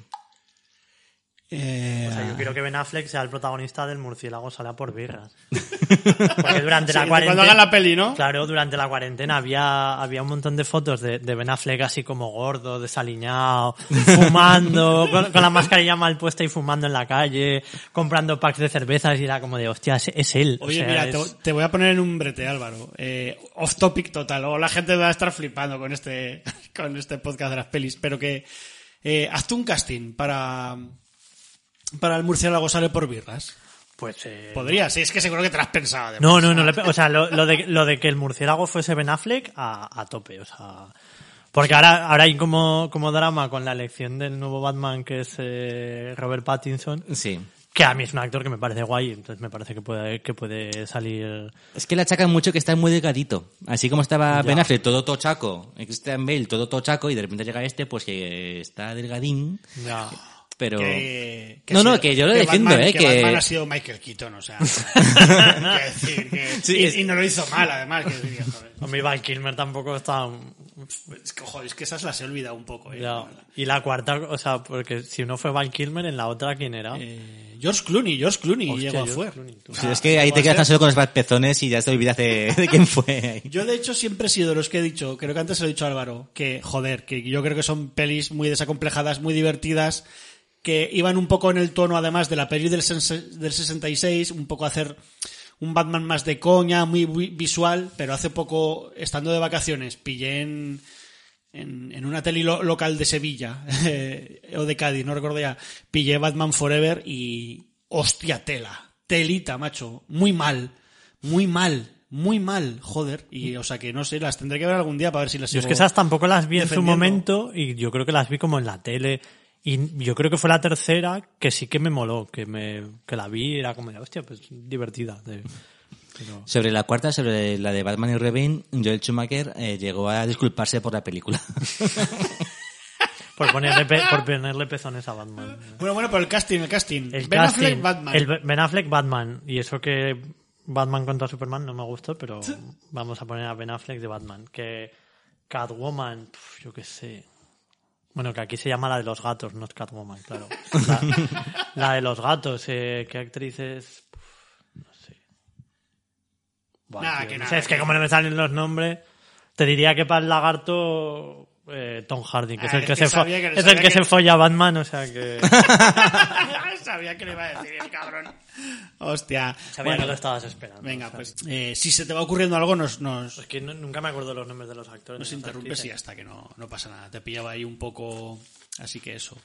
Speaker 3: Eh,
Speaker 6: O sea, yo quiero que Ben Affleck sea el protagonista del murciélago sale por birras. Porque durante
Speaker 3: Sí,
Speaker 6: la cuarentena...
Speaker 3: cuando hagan la peli, ¿no?
Speaker 6: Claro, durante la cuarentena había, había un montón de fotos de, de Ben Affleck así como gordo, desaliñado, fumando, con, con la mascarilla mal puesta y fumando en la calle, comprando packs de cervezas y era como de, hostia, es, es él. O
Speaker 3: Oye,
Speaker 6: sea,
Speaker 3: mira,
Speaker 6: es-
Speaker 3: te voy a poner en un brete, Álvaro. Eh, off topic total. O la gente va a estar flipando con este, con este podcast de las pelis. Pero que eh, hazte un casting para, para el murciélago sale por birras.
Speaker 6: Pues eh,
Speaker 3: Podría, sí, es que seguro que te lo has pensado. además.
Speaker 6: No, no, no. o sea, lo, lo de, lo de que el murciélago fuese Ben Affleck a, a tope. O sea. Porque ahora, ahora hay como, como drama con la elección del nuevo Batman que es eh, Robert Pattinson.
Speaker 5: Sí.
Speaker 6: Que a mí es un actor que me parece guay, entonces me parece que puede, que puede salir.
Speaker 5: Es que le achacan mucho que está muy delgadito. Así como estaba
Speaker 6: Ya.
Speaker 5: Ben Affleck todo tochaco, Christian Bale todo tochaco y de repente llega este pues que está delgadín.
Speaker 6: Ya.
Speaker 5: Pero...
Speaker 3: Que- que
Speaker 5: no,
Speaker 3: ha
Speaker 5: no,
Speaker 3: sido-
Speaker 5: que yo lo defiendo,
Speaker 3: Batman-
Speaker 5: eh,
Speaker 3: que,
Speaker 5: que...
Speaker 3: Batman ha sido Michael Keaton, o sea. decir que-
Speaker 5: Sí,
Speaker 3: y,
Speaker 5: es-
Speaker 3: y no lo hizo mal, además. Que diría, joder.
Speaker 6: A mí Val Kilmer tampoco está.
Speaker 3: Es que, joder, es que esas las he olvidado un poco. eh, la.
Speaker 6: Y la cuarta, o sea, porque si uno fue Val Kilmer, en la otra, ¿quién era?
Speaker 3: Eh, George Clooney, George Clooney
Speaker 6: Hostia,
Speaker 3: llegó a
Speaker 6: George
Speaker 3: fuer.
Speaker 6: Clooney,
Speaker 5: es que ahí te quedas tan solo con los pezones y ya te olvidas de, de quién fue.
Speaker 3: Yo, de hecho, siempre he sido de los que he dicho, creo que antes se lo he dicho a Álvaro, que, joder, que yo creo que son pelis muy desacomplejadas, muy divertidas, que iban un poco en el tono, además, de la peli del, del 66, un poco a hacer un Batman más de coña, muy vi- visual, pero hace poco, estando de vacaciones, pillé en, en, en una tele lo- local de Sevilla, o de Cádiz, no recuerdo ya, pillé Batman Forever y, hostia, tela, telita, macho, muy mal, muy mal, muy mal, joder, y o sea que no sé, las tendré que ver algún día para ver si las
Speaker 6: Yo es que esas tampoco las vi en su momento y yo creo que las vi como en la tele. Y yo creo que fue la tercera que sí que me moló, que me que la vi y era como de, hostia, pues divertida. de- pero-
Speaker 5: Sobre la cuarta, sobre la de Batman y Robin, Joel Schumacher eh, llegó a disculparse por la película.
Speaker 6: por, ponerle pe- por ponerle pezones a Batman.
Speaker 3: Bueno, bueno, por el casting, el casting.
Speaker 6: El
Speaker 3: ben
Speaker 6: casting,
Speaker 3: Affleck, Batman.
Speaker 6: el Ben Affleck Batman. Y eso que Batman contra Superman no me gustó, pero vamos a poner a Ben Affleck de Batman. Que Catwoman, pf, yo qué sé. Bueno, que aquí se llama la de los gatos, no es Catwoman, claro. La, la de los gatos, eh, ¿qué actriz es? Pf, no sé. Buah,
Speaker 3: Nah,
Speaker 6: tío,
Speaker 3: que
Speaker 6: no
Speaker 3: nada,
Speaker 6: sé, es que
Speaker 3: que-
Speaker 6: como no me salen los nombres, te diría que para el lagarto eh, Tom Hardy, que es
Speaker 3: Ah,
Speaker 6: el que, se, es el que se folla a Batman, o sea que...
Speaker 3: Sabía que le iba a decir el cabrón. Hostia.
Speaker 6: Sabía
Speaker 3: Bueno,
Speaker 6: que lo estabas esperando.
Speaker 3: Venga,
Speaker 6: o sea.
Speaker 3: pues eh, si se te va ocurriendo algo, nos, nos,
Speaker 6: Es que no- nunca me acuerdo los nombres de los actores.
Speaker 3: nos interrumpes y hasta que no, no pasa nada. Te pillaba ahí un poco. Así que eso.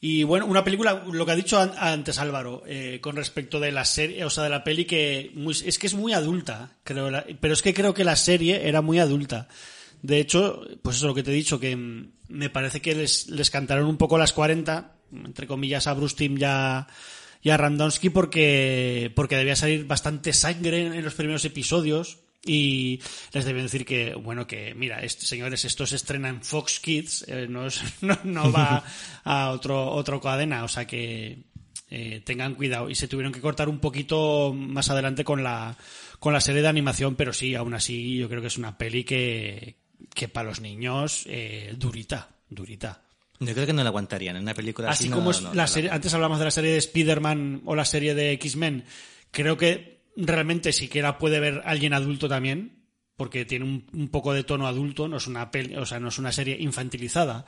Speaker 3: Y bueno, una película, lo que ha dicho an- antes Álvaro, eh, con respecto de la serie, o sea, de la peli que muy- es que es muy adulta, creo, la- pero es que creo que la serie era muy adulta. De hecho, pues eso lo que te he dicho, que mm, me parece que les, les cantaron un poco las 40, entre comillas, a Bruce Timm y a, y a Randonsky porque, porque debía salir bastante sangre en, los primeros episodios y les debían decir que, bueno, que mira, este, señores, esto se estrena en Fox Kids, eh, no, es- no, no va a otro, otro cadena, o sea que eh, tengan cuidado. Y se tuvieron que cortar un poquito más adelante con la, con la serie de animación, pero sí, aún así yo creo que es una peli que, que para los niños, eh, durita, durita.
Speaker 5: Yo creo que no la aguantarían en una película así.
Speaker 3: Así
Speaker 5: no,
Speaker 3: como es
Speaker 5: no,
Speaker 3: la
Speaker 5: no
Speaker 3: serie, antes hablamos de la serie de Spider-Man o la serie de X-Men, creo que realmente siquiera puede ver alguien adulto también, porque tiene un, un poco de tono adulto, no es una peli, o sea, no es una serie infantilizada.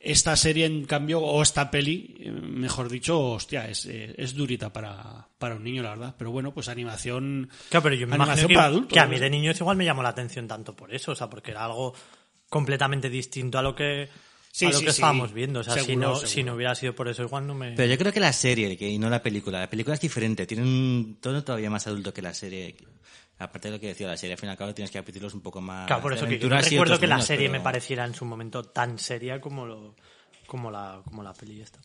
Speaker 3: Esta serie, en cambio, o esta peli, eh, mejor dicho, hostia, es, eh, es durita para, para un niño, la verdad. Pero bueno, pues animación.
Speaker 6: Claro, pero yo me
Speaker 3: animación
Speaker 6: imagino que,
Speaker 3: para adultos.
Speaker 6: que a mí de niños igual me llamó la atención tanto por eso, o sea, porque era algo completamente distinto a lo que,
Speaker 3: Sí,
Speaker 6: a lo
Speaker 3: sí,
Speaker 6: que
Speaker 3: sí.
Speaker 6: estábamos viendo. O sea, si, no,
Speaker 3: seguro.
Speaker 6: si no hubiera sido por eso, igual no me...
Speaker 5: Pero yo creo que la serie que, y no la película. La película es diferente, tiene un tono todavía más adulto que la serie. Aparte de lo que decía, la serie al fin y al cabo tienes que capítulos un poco más.
Speaker 6: Claro, por eso que yo no recuerdo que la
Speaker 5: menos,
Speaker 6: serie
Speaker 5: pero-
Speaker 6: me pareciera en su momento tan seria como lo como la como la peli esta.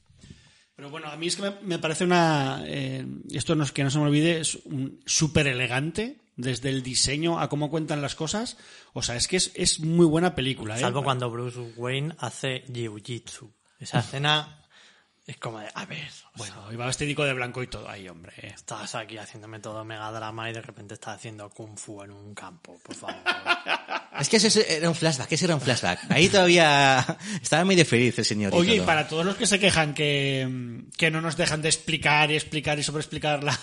Speaker 3: Pero bueno, a mí es que me, me parece una. eh, esto no es que no se me olvide, es un súper elegante, desde el diseño a cómo cuentan las cosas. O sea, es que es, es muy buena película. ¿eh?
Speaker 6: Salvo cuando Bruce Wayne hace jiu-jitsu. Esa escena es como de, a ver,
Speaker 3: Bueno, iba vestidico de blanco y todo. Ay, hombre.
Speaker 6: estás aquí haciéndome todo mega drama y de repente estás haciendo kung fu en un campo, por favor.
Speaker 5: Es que ese era un flashback, ese era un flashback. Ahí todavía estaba medio feliz el señor.
Speaker 3: Oye, y
Speaker 5: todo.
Speaker 3: para todos los que se quejan que, que no nos dejan de explicar y explicar y sobreexplicar la,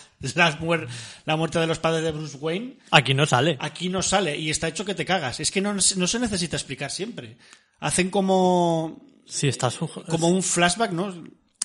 Speaker 3: muer- la muerte de los padres de Bruce Wayne,
Speaker 6: Aquí no sale.
Speaker 3: aquí no sale y está hecho que te cagas. Es que no, no se necesita explicar siempre. Hacen como,
Speaker 6: Sí, está su...
Speaker 3: como un flashback, ¿no?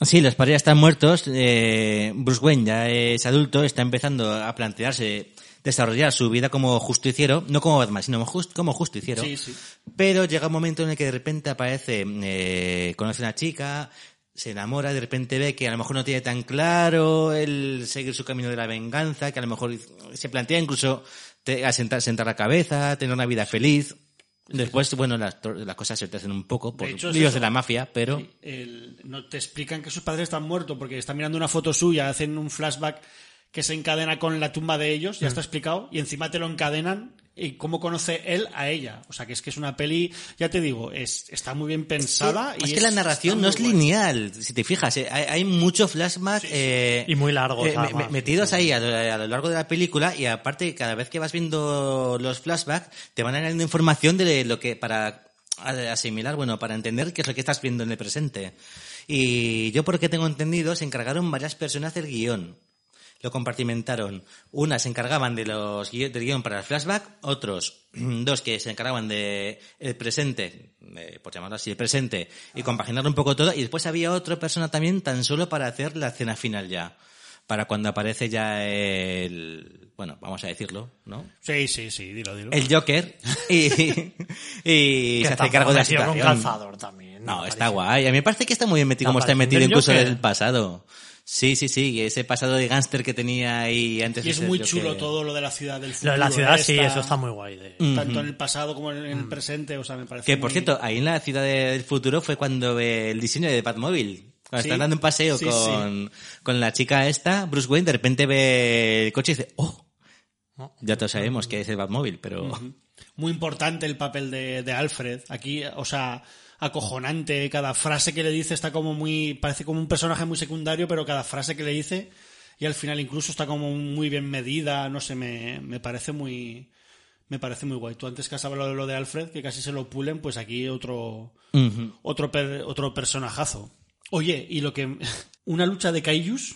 Speaker 5: Sí, los padres ya están muertos. eh, Bruce Wayne ya es adulto, está empezando a plantearse desarrollar su vida como justiciero, no como Batman, sino como just- como justiciero.
Speaker 3: Sí, sí.
Speaker 5: Pero llega un momento en el que de repente aparece, eh, conoce a una chica, se enamora, de repente ve que a lo mejor no tiene tan claro el seguir su camino de la venganza, que a lo mejor se plantea incluso te- a sentar, sentar la cabeza, tener una vida feliz. Después, bueno, las, las cosas se te hacen un poco por
Speaker 3: De hecho,
Speaker 5: líos de la mafia, pero...
Speaker 3: el- no te explican que sus padres están muertos porque están mirando una foto suya, hacen un flashback que se encadena con la tumba de ellos, ya está explicado, y encima te lo encadenan y cómo conoce él a ella. O sea, que es que es una peli, ya te digo, es, está muy bien pensada.
Speaker 5: Es
Speaker 3: y
Speaker 5: que la narración no es
Speaker 3: guay.
Speaker 5: lineal, si te fijas. eh, Hay, hay mucho flashback eh,
Speaker 6: Y muy largos,
Speaker 5: eh, me- metidos ahí a lo, a lo largo de la película y aparte cada vez que vas viendo los flashbacks te van añadiendo información de lo que para asimilar, bueno, para entender qué es lo que estás viendo en el presente. Y yo porque tengo entendido se encargaron varias personas del guion. Lo compartimentaron. Unas se encargaban de los del guion para el flashback, otros dos que se encargaban de el presente, eh, por llamarlo así, el presente, y compaginar un poco todo. Y después había otra persona también tan solo para hacer la escena final ya. Para cuando aparece ya el, bueno, vamos a decirlo, ¿no?
Speaker 3: Sí, sí, sí, dilo, dilo.
Speaker 5: El Joker y, y se hace cargo de la situación.
Speaker 6: calzador también.
Speaker 5: No, está guay. A mí me parece que está muy bien metido como está metido incluso
Speaker 6: Joker.
Speaker 5: del pasado. Sí, sí, sí, ese pasado de gángster que tenía ahí antes
Speaker 3: Y es muy chulo todo lo de la ciudad del
Speaker 6: Lo
Speaker 3: futuro.
Speaker 6: de la ciudad, sí, eso está muy guay. De...
Speaker 3: Tanto en el pasado como en el presente, o sea, me parece
Speaker 5: Que por
Speaker 3: muy-
Speaker 5: cierto, ahí en la ciudad de- del futuro fue cuando ve el diseño de Batmóvil. Cuando
Speaker 3: Sí.
Speaker 5: están dando un paseo
Speaker 3: Sí,
Speaker 5: con, con la chica esta, Bruce Wayne de repente ve el coche y dice, oh, ya todos sabemos que es el Batmóvil, pero...
Speaker 3: Muy importante el papel de, de Alfred. Aquí, o sea, acojonante. Cada frase que le dice está como muy. Parece como un personaje muy secundario, pero cada frase que le dice. Y al final incluso está como muy bien medida. No sé, me, me parece muy. Me parece muy guay. Tú antes que has hablado de lo de Alfred, que casi se lo pulen, pues aquí otro. Otro, per- otro personajazo. Oye, y lo que. Una lucha de Kaijus.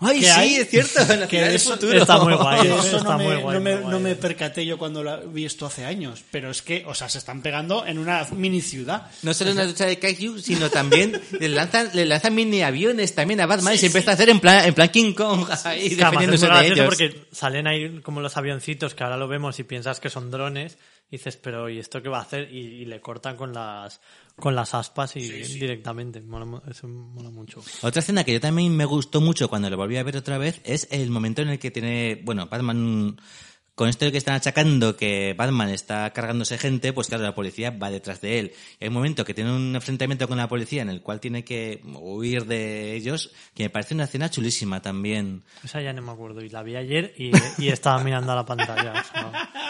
Speaker 5: Ay,
Speaker 3: que
Speaker 5: sí,
Speaker 3: hay,
Speaker 5: es cierto, en la
Speaker 3: que
Speaker 5: ciudad del
Speaker 3: eso-
Speaker 5: futuro.
Speaker 6: Está muy guay,
Speaker 3: eso
Speaker 6: está
Speaker 3: no, me,
Speaker 6: muy guay,
Speaker 3: no me-
Speaker 6: muy guay.
Speaker 3: no me percaté yo cuando la vi esto hace años. Pero es que, o sea, se están pegando en una mini ciudad.
Speaker 5: No solo una lucha de Kaiju, sino también le lanzan, le lanzan mini aviones también a Batman y se empieza a hacer en plan, en plan King Kong ahí
Speaker 6: es
Speaker 5: defendiéndose de ellos.
Speaker 6: porque salen ahí como los avioncitos que ahora lo vemos y piensas que son drones y dices, pero ¿y esto qué va a hacer? Y, y le cortan con las con las aspas y directamente. Mola eso mola mucho.
Speaker 5: Otra escena que yo también me gustó mucho cuando lo volví a ver otra vez es el momento en el que tiene, bueno, Batman, con esto de que están achacando que Batman está cargándose gente, pues claro, la policía va detrás de él. Y hay un momento que tiene un enfrentamiento con la policía en el cual tiene que huir de ellos, que me parece una escena chulísima también.
Speaker 6: Esa ya no me acuerdo. Y la vi ayer y, y estaba mirando a la pantalla. o sea.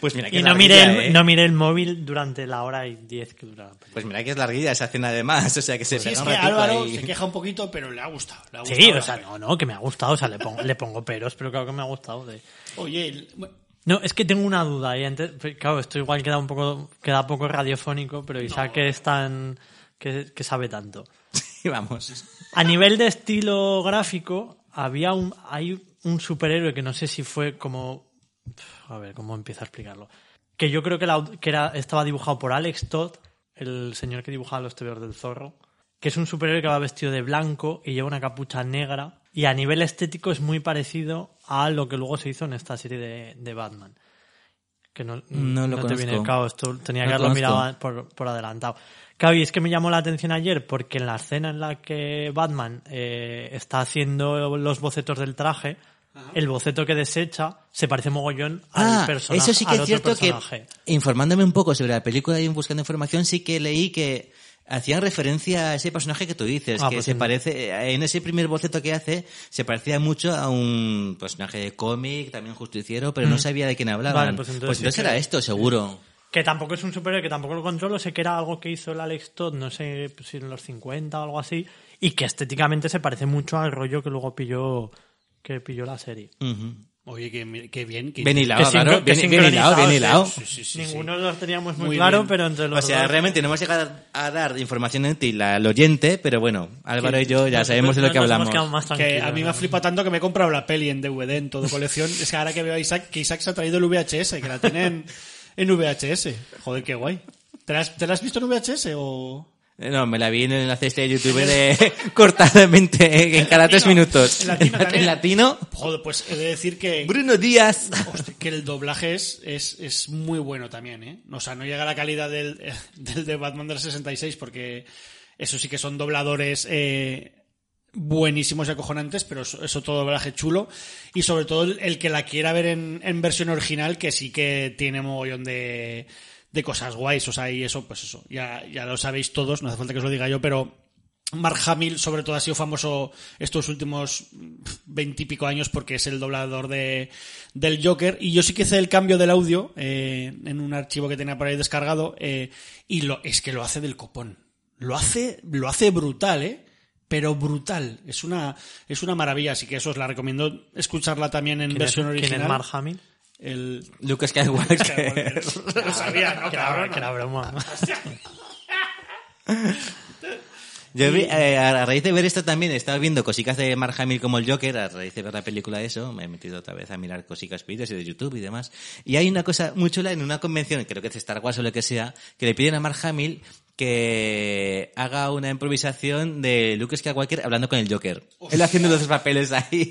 Speaker 5: Pues mira que
Speaker 6: y
Speaker 5: es
Speaker 6: no miré, el,
Speaker 5: ¿eh?
Speaker 6: no miré el móvil durante la hora y diez que dura la película.
Speaker 5: Pues mira que es larguilla esa escena además, o sea que se
Speaker 3: Sí, es que Álvaro
Speaker 5: ahí.
Speaker 3: se queja un poquito, pero le ha gustado. le ha
Speaker 6: Sí,
Speaker 3: gustado
Speaker 6: o
Speaker 3: la
Speaker 6: sea, no, no, que me ha gustado. O sea, le pongo, le pongo peros, pero claro que me ha gustado. De...
Speaker 3: Oye, el-
Speaker 6: No, es que tengo una duda ahí. Antes, pues, claro, esto igual queda un poco, queda poco radiofónico, pero Isaac que es tan, que, que sabe tanto.
Speaker 5: Y vamos.
Speaker 6: A nivel de estilo gráfico, había un, hay un superhéroe que no sé si fue como, a ver, cómo empiezo a explicarlo. Que yo creo que, la- que era, estaba dibujado por Alex Todd, el señor que dibujaba los tebeos del zorro, que es un superhéroe que va vestido de blanco y lleva una capucha negra. Y a nivel estético es muy parecido a lo que luego se hizo en esta serie de, de Batman. Que no,
Speaker 5: No lo
Speaker 6: te viene
Speaker 5: conozco.
Speaker 6: claro, esto tenía
Speaker 5: No
Speaker 6: que
Speaker 5: lo
Speaker 6: haberlo mirado por, por adelantado. Y es que me llamó la atención ayer porque en la escena en la que Batman eh, está haciendo los bocetos del traje, el boceto que desecha se parece mogollón al
Speaker 5: Ah,
Speaker 6: personaje.
Speaker 5: eso sí que
Speaker 6: al
Speaker 5: es
Speaker 6: otro
Speaker 5: cierto que,
Speaker 6: personaje.
Speaker 5: informándome un poco sobre la película y buscando información, sí que leí que hacían referencia a ese personaje que tú dices,
Speaker 6: Ah,
Speaker 5: que
Speaker 6: pues
Speaker 5: se parece, en ese primer boceto que hace, se parecía mucho a un personaje de cómic, también justiciero, pero no
Speaker 6: Mm.
Speaker 5: sabía de quién hablaban.
Speaker 6: Vale, pues entonces sí que-
Speaker 5: era esto, seguro.
Speaker 6: Que tampoco es un superhéroe, que tampoco lo controlo. Sé que era algo que hizo el Alex Todd, no sé pues, si en los 50 o algo así. Y que estéticamente se parece mucho al rollo que luego pilló, que pilló la serie.
Speaker 3: Oye, qué, qué bien. qué-
Speaker 5: Bien hilado,
Speaker 6: Que
Speaker 5: claro, bien, bien hilado, bien hilado.
Speaker 6: sí.
Speaker 3: Sí, sí, sí,
Speaker 6: Ninguno lo teníamos muy,
Speaker 3: Muy
Speaker 6: claro,
Speaker 3: bien.
Speaker 6: pero entre los
Speaker 5: O sea,
Speaker 6: dos-
Speaker 5: realmente no hemos llegado a dar información útil al oyente, pero bueno, Álvaro y yo ya sabemos de lo que hablamos.
Speaker 6: más
Speaker 3: Que a mí me ha flipado tanto que me he comprado la peli en DVD, en todo colección. Es que ahora que veo a Isaac, que Isaac se ha traído el VHS, que la tienen en VHS. Joder, qué guay. ¿Te la has, te la has visto en VHS o...?
Speaker 5: Eh, No, me la vi en el enlace este de YouTube de cortadamente en cada tres minutos.
Speaker 3: En latino
Speaker 5: En
Speaker 3: también.
Speaker 5: latino,
Speaker 3: Joder, pues he de decir que...
Speaker 5: Bruno Díaz.
Speaker 3: Hostia, que el doblaje es, es, es muy bueno también, ¿eh? O sea, no llega a la calidad del, del de Batman del 66 porque eso sí que son dobladores eh, buenísimos y acojonantes, pero eso, eso todo doblaje chulo. Y sobre todo el, el que la quiera ver en, en versión original, que sí que tiene mogollón de, de cosas guays. O sea, y eso, pues eso, ya, ya lo sabéis todos, no hace falta que os lo diga yo, pero Mark Hamill, sobre todo, ha sido famoso estos últimos veintipico años porque es el doblador de, del Joker. Y yo sí que hice el cambio del audio eh, en un archivo que tenía por ahí descargado. eh, y lo, es que lo hace del copón. Lo hace, lo hace brutal, ¿eh? Pero brutal. Es una, es una maravilla. Así que eso os la recomiendo escucharla también en
Speaker 6: ¿Quién es-
Speaker 3: versión
Speaker 6: quién
Speaker 3: original.
Speaker 6: es Mark Hamill?
Speaker 3: El...
Speaker 5: Lucas Skywalker.
Speaker 3: Lo sabía, ¿no,
Speaker 6: que, era, que era broma.
Speaker 5: Yo vi, eh, a raíz de ver esto también, he estado viendo cositas de Mark Hamill como el Joker, a raíz de ver la película eso, me he metido otra vez a mirar cositas vídeos y de YouTube y demás. Y hay una cosa muy chula en una convención, creo que es Star Wars o lo que sea, que le piden a Mark Hamill que haga una improvisación de Luke Skywalker hablando con el Joker. Él haciendo los papeles ahí.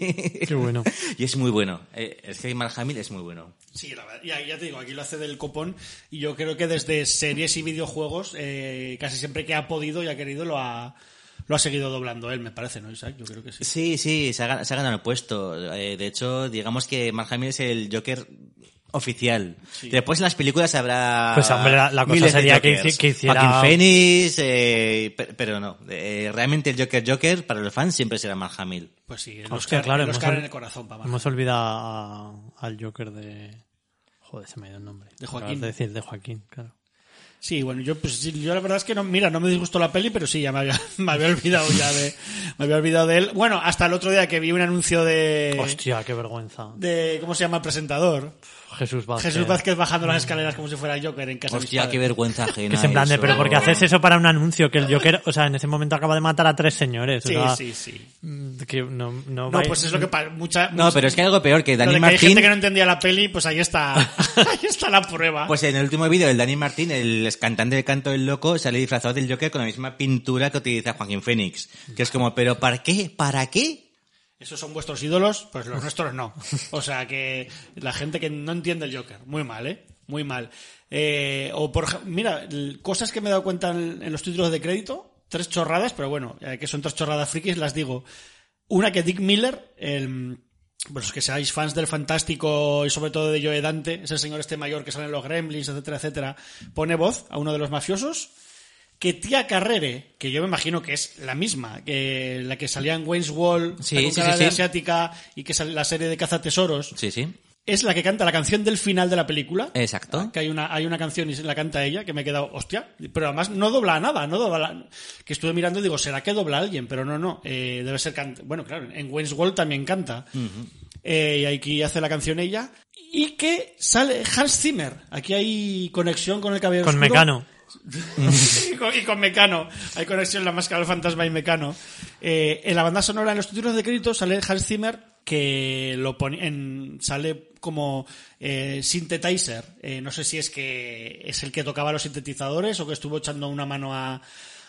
Speaker 6: Qué bueno.
Speaker 5: y es muy bueno. Eh, Es que Mark Hamill es muy bueno.
Speaker 3: Sí, la verdad, ya, ya te digo, aquí lo hace del copón y yo creo que desde series y videojuegos eh, casi siempre que ha podido y ha querido lo ha, lo ha seguido doblando él, me parece, ¿no, Isaac? Yo creo que sí.
Speaker 5: Sí, sí, se ha, gan- se ha ganado el puesto. Eh, de hecho, digamos que Mark Hamill es el Joker oficial. Después en las películas habrá
Speaker 6: Pues, hombre, la- la cosa sería que que hiciera-
Speaker 5: Joaquin Phoenix, eh, pe- pero no. Eh, realmente el Joker Joker para los fans siempre será Mark Hamill.
Speaker 3: Pues sí, el Oscar,
Speaker 6: claro,
Speaker 3: el
Speaker 6: hemos,
Speaker 3: Oscar
Speaker 6: ol-
Speaker 3: en el corazón, para
Speaker 6: hemos olvidado a- al Joker de... Joder, se me ha ido el nombre.
Speaker 3: De Joaquín.
Speaker 6: De decir, de Joaquín, claro.
Speaker 3: Sí, bueno, yo pues sí, yo la verdad es que no, mira, no me disgustó la peli, pero sí, ya me había, me había olvidado ya de, me había olvidado de él. Bueno, hasta el otro día que vi un anuncio de,
Speaker 6: Hostia, qué vergüenza.
Speaker 3: de, ¿cómo se llama el presentador?
Speaker 6: Jesús Vázquez.
Speaker 3: Jesús Vázquez bajando las escaleras como si fuera el Joker en casa de mis
Speaker 5: Hostia, qué
Speaker 3: padres.
Speaker 5: vergüenza ajena.
Speaker 6: Que es en plan de,
Speaker 5: eso.
Speaker 6: pero porque haces eso para un anuncio, que el Joker, o sea, en ese momento acaba de matar a tres señores. o
Speaker 3: Sí,
Speaker 6: sea,
Speaker 3: sí, sí.
Speaker 6: mm, Que no, no,
Speaker 3: No, pues es lo que mucha,
Speaker 5: No, pero es que hay algo peor, que Dani
Speaker 3: de que hay
Speaker 5: Martín...
Speaker 3: gente que no entendía la peli, pues ahí está, ahí está la prueba.
Speaker 5: Pues en el último vídeo del Dani Martín, el cantante del canto del loco, sale disfrazado del Joker con la misma pintura que utiliza Joaquín Phoenix. Que es como, ¿pero para qué? ¿Para qué?
Speaker 3: ¿Esos son vuestros ídolos? Pues los nuestros no. O sea que la gente que no entiende el Joker, muy mal, ¿eh? Muy mal. Eh, o por mira, cosas que me he dado cuenta en, los títulos de crédito, tres chorradas, pero bueno, que son tres chorradas frikis, las digo. Una que Dick Miller, el, pues los que seáis fans del fantástico y sobre todo de Joe Dante, es el señor este mayor que sale en los Gremlins, etcétera, etcétera, pone voz a uno de los mafiosos. Que Tía Carrere, que yo me imagino que es la misma, que la que salía en Wayne's Wall,
Speaker 5: Sí, sí,
Speaker 3: asiática y que sale la serie de cazatesoros,
Speaker 5: Sí, sí.
Speaker 3: es la que canta la canción del final de la película.
Speaker 5: Exacto.
Speaker 3: Que hay una, hay una canción y se la canta ella, que me he quedado, hostia, pero además no dobla nada, no dobla, que estuve mirando y digo, ¿será que dobla alguien? Pero no, no, eh, debe ser canta, bueno, claro, en Wayne's World también canta. Eh, y aquí hace la canción ella. Y que sale Hans Zimmer. Aquí hay conexión con el cabello
Speaker 6: Con
Speaker 3: oscuro.
Speaker 6: Mecano.
Speaker 3: Y, con, y con Mecano. Hay conexión la máscara del fantasma y Mecano. Eh, en la banda sonora, en los títulos de crédito, sale Hans Zimmer que lo pone en, sale como eh, synthetizer. Eh, no sé si es que es el que tocaba los sintetizadores o que estuvo echando una mano a, a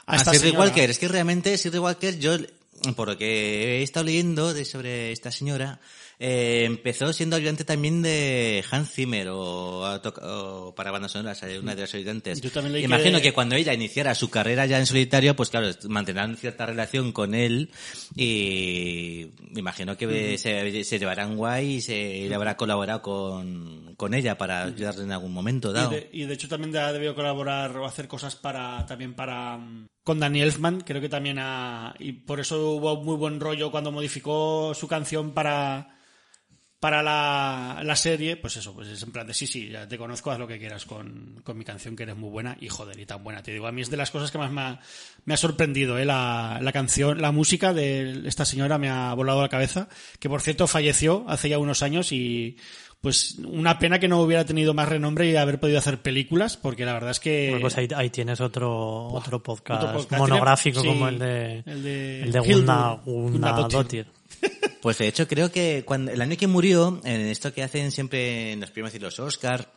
Speaker 5: A
Speaker 3: esta
Speaker 5: Siri
Speaker 3: señora.
Speaker 5: Walker, es que realmente Siri Walker, yo, por lo que he estado leyendo de sobre esta señora, eh, empezó siendo ayudante también de Hans Zimmer o, para bandas sonoras, eh, una de las ayudantes.
Speaker 3: Yo también
Speaker 5: Imagino
Speaker 3: que-
Speaker 5: que... cuando ella iniciara su carrera ya en solitario, pues claro, mantendrán cierta relación con él y me imagino que se, se llevarán guay y se y habrá colaborado con, con ella para ayudarle en algún momento
Speaker 3: Y
Speaker 5: dado.
Speaker 3: de, y de hecho también ha debido colaborar o hacer cosas para también para mm, con Danny Elfman, creo que también ha, y por eso hubo muy buen rollo cuando modificó su canción para para la, la serie, pues eso, pues es en plan de sí, sí, ya te conozco, haz lo que quieras con, con mi canción que eres muy buena y joder, y tan buena. Te digo, a mí es de las cosas que más me ha, me ha sorprendido, ¿eh? la, la canción, la música de esta señora me ha volado la cabeza, que por cierto falleció hace ya unos años y pues una pena que no hubiera tenido más renombre y haber podido hacer películas, porque la verdad es que...
Speaker 6: Bueno, pues ahí, ahí tienes otro, otro podcast,
Speaker 3: otro podcast.
Speaker 6: monográfico como el de,
Speaker 3: el de
Speaker 6: el de
Speaker 3: Hildur,
Speaker 6: Gunda
Speaker 3: Dottir.
Speaker 5: Pues de hecho creo que cuando el año que murió, en esto que hacen siempre en los premios y los Oscar,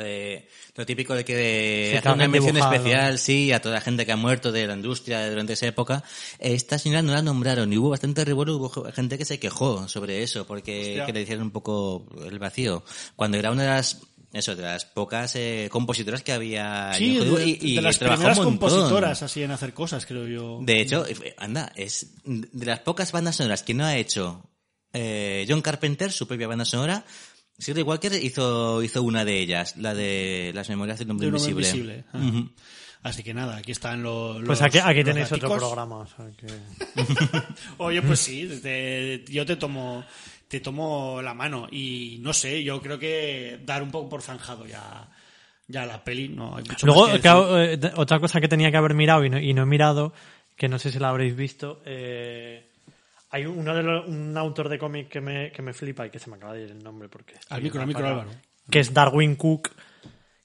Speaker 5: eh, lo típico de que
Speaker 6: Sí,
Speaker 5: una mención
Speaker 6: dibujado.
Speaker 5: especial, sí, a toda la gente que ha muerto de la industria durante esa época, esta señora no la nombraron y hubo bastante revuelo, hubo gente que se quejó sobre eso, porque que le hicieron un poco el vacío. Cuando era una de las eso, de las pocas eh, compositoras que había
Speaker 3: Sí, de,
Speaker 5: y, y
Speaker 3: de las primeras compositoras así en hacer cosas, creo yo.
Speaker 5: De hecho, eh, anda, es de las pocas bandas sonoras que no ha hecho eh, John Carpenter, su propia banda sonora. Shirley Walker hizo, hizo una de ellas, la de Las Memorias del Hombre
Speaker 3: de
Speaker 5: Invisible.
Speaker 3: invisible. Ah. Así que nada, aquí están los.
Speaker 6: Pues
Speaker 3: los-
Speaker 6: aquí, aquí
Speaker 3: los
Speaker 6: tenéis otro programa. o sea que-
Speaker 3: Oye, pues sí, te- yo te tomo, te tomo la mano y no sé, yo creo que dar un poco por zanjado ya, ya la peli, no hay mucho
Speaker 6: Luego,
Speaker 3: más que decir.
Speaker 6: claro, eh, otra cosa que tenía que haber mirado y no, y no he mirado, que no sé si la habréis visto, eh, hay uno de los- un autor de cómic que me, que me flipa y que se me acaba de ir el nombre porque...
Speaker 3: Al micro, al micro, Álvaro.
Speaker 6: Que es Darwin Cook,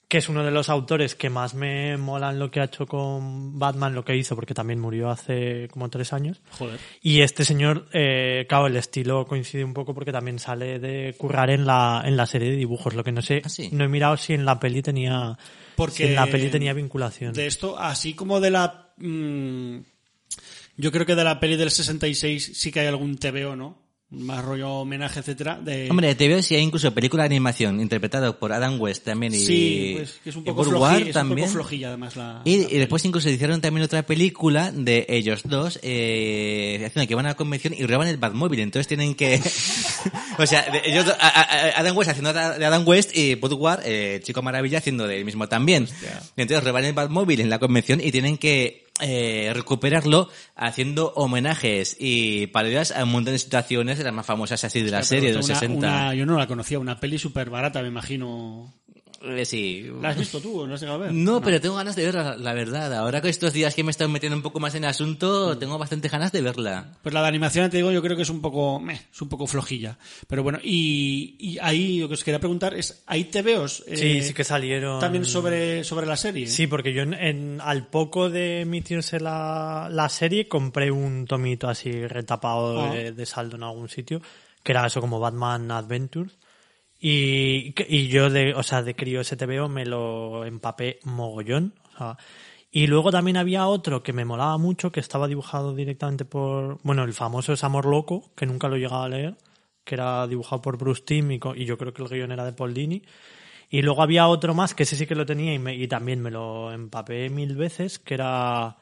Speaker 6: que es uno de los autores que más me molan lo que ha hecho con Batman, lo que hizo, porque también murió hace como tres años.
Speaker 3: Joder.
Speaker 6: Y este señor, eh, claro, el estilo coincide un poco porque también sale de currar en la, en la serie de dibujos. Lo que no sé, no he mirado si en la peli tenía,
Speaker 3: Porque
Speaker 6: si en la peli tenía vinculación.
Speaker 3: De esto, así como de la. mm, yo creo que de la peli del 66 sí que hay algún TVO, ¿no? Más rollo homenaje, etcétera. De...
Speaker 5: Hombre, te veo si hay incluso película de animación interpretado por Adam West también y,
Speaker 3: sí, pues que es un poco,
Speaker 5: Paul
Speaker 3: floji-
Speaker 5: Ward
Speaker 3: es un
Speaker 5: también.
Speaker 3: poco flojilla, además. La,
Speaker 5: Y, y después incluso hicieron también otra película de ellos dos, eh, haciendo que van a la convención y roban el Batmóvil. Entonces tienen que... o sea, de- ellos dos- a- a- Adam West haciendo de Adam West y Paul Ward, eh, Chico Maravilla, haciendo de él mismo también. Entonces roban el Batmóvil en la convención y tienen que eh, recuperarlo haciendo homenajes y parodias a un montón de situaciones de las más famosas así de la
Speaker 3: Hostia,
Speaker 5: serie de los
Speaker 3: una-
Speaker 5: 60.
Speaker 3: una- yo no la conocía, una peli súper barata, me imagino.
Speaker 5: Eh, sí.
Speaker 3: ¿La has visto tú o no has llegado a ver?
Speaker 5: No, pero tengo ganas de verla, la verdad. Ahora que estos días que me he estado metiendo un poco más en el asunto, tengo bastante ganas de verla.
Speaker 3: Pues la de animación, te digo, yo creo que es un poco, meh, es un poco flojilla. Pero bueno, y, y ahí lo que os quería preguntar es, ¿hay TVOs? eh,
Speaker 6: Sí, sí que salieron.
Speaker 3: También sobre, sobre la serie.
Speaker 6: Sí, porque yo en, en- al poco de emitirse la, la serie compré un tomito así retapado
Speaker 3: Ah.
Speaker 6: de, de saldo en algún sitio, que era eso como Batman Adventures. Y, y yo de, o sea, de crío ese TVO me lo empapé mogollón. O sea, y luego también había otro que me molaba mucho, que estaba dibujado directamente por, bueno, el famoso es Amor Loco, que nunca lo he llegado a leer, que era dibujado por Bruce Timm y yo creo que el guion era de Paul Dini. Y luego había otro más, que ese sí que lo tenía y, me- y también me lo empapé mil veces, que era...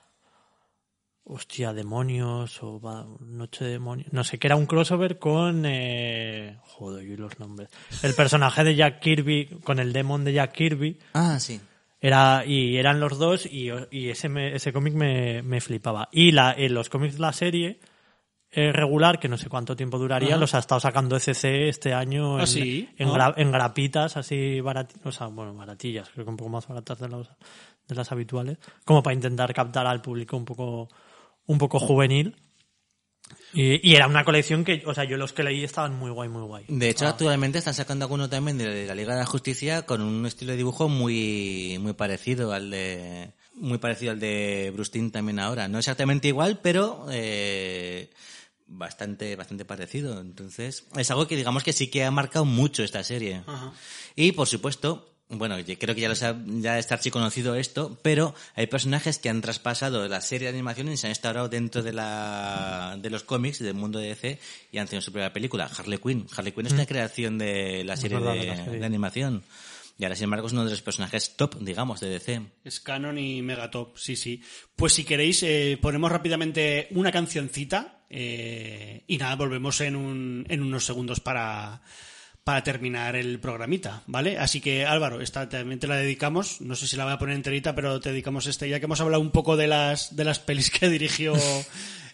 Speaker 6: Hostia, demonios o va- Noche de demonios. No sé, que era un crossover con... Eh... Joder, y los nombres. El personaje de Jack Kirby, con el demon de Jack Kirby.
Speaker 5: Ah, sí.
Speaker 6: Era, y eran los dos y, y ese, me- ese cómic me, me flipaba. Y la, en los cómics de la serie eh, regular, que no sé cuánto tiempo duraría,
Speaker 3: Ajá.
Speaker 6: los ha estado sacando ECC este año
Speaker 3: ¿Ah,
Speaker 6: en,
Speaker 3: sí?
Speaker 6: en, gra- en grapitas así baratillas, o sea, bueno, baratillas, creo que un poco más baratas de, los, de las habituales, como para intentar captar al público un poco, un poco juvenil. Y, y era una colección que, o sea, yo los que leí estaban muy guay, muy guay.
Speaker 5: De hecho,
Speaker 6: Ah.
Speaker 5: actualmente están sacando alguno también de la Liga de la Justicia con un estilo de dibujo muy, muy parecido al de, muy parecido al de Bruce Timm también ahora. No exactamente igual, pero, eh, bastante, bastante parecido. Entonces, es algo que digamos que sí que ha marcado mucho esta serie.
Speaker 3: Ajá.
Speaker 5: Y por supuesto, bueno, yo creo que ya lo sabe, ya está archiconocido esto, pero hay personajes que han traspasado la serie de animación y se han instaurado dentro de la de los cómics del mundo de DC y han tenido su propia película, Harley Quinn. Harley Quinn es una
Speaker 6: Mm.
Speaker 5: creación de la serie de,
Speaker 6: de la serie.
Speaker 5: de animación. Y ahora, sin embargo, es uno de los personajes top, digamos, de DC.
Speaker 3: Es canon y megatop, sí, sí. Pues si queréis, eh, ponemos rápidamente una cancioncita eh, y nada, volvemos en, un, en unos segundos para, para terminar el programita, ¿vale? Así que Álvaro, esta también te la dedicamos, no sé si la voy a poner enterita, pero te dedicamos este, ya que hemos hablado un poco de las, de las pelis que dirigió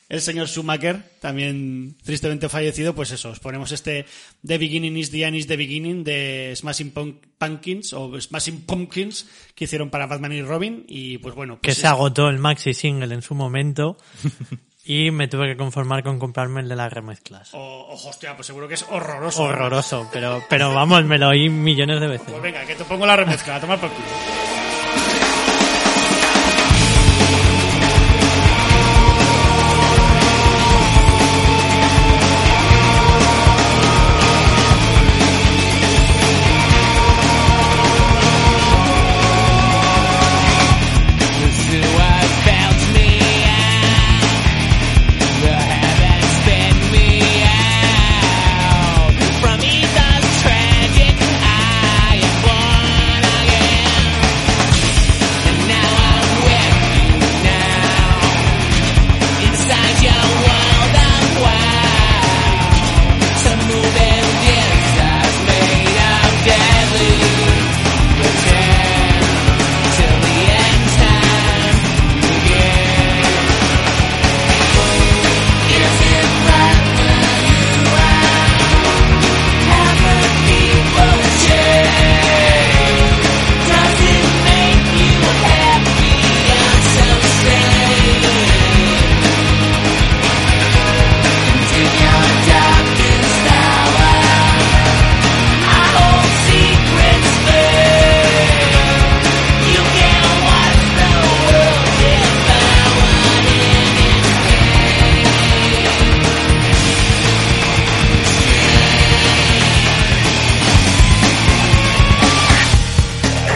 Speaker 3: el señor Schumacher, también tristemente fallecido, pues eso, os ponemos este The Beginning is the End is the Beginning de Smashing Punk- Pumpkins o Smashing Pumpkins que hicieron para Batman y Robin y pues bueno,
Speaker 6: que
Speaker 3: pues
Speaker 6: se agotó el maxi single en su momento y me tuve que conformar con comprarme el de las remezclas.
Speaker 3: O, ojo, hostia, pues seguro que es horroroso.
Speaker 6: Horroroso, pero, pero vamos, me lo oí millones de veces.
Speaker 3: Pues venga, que te pongo la remezcla, a tomar por culo.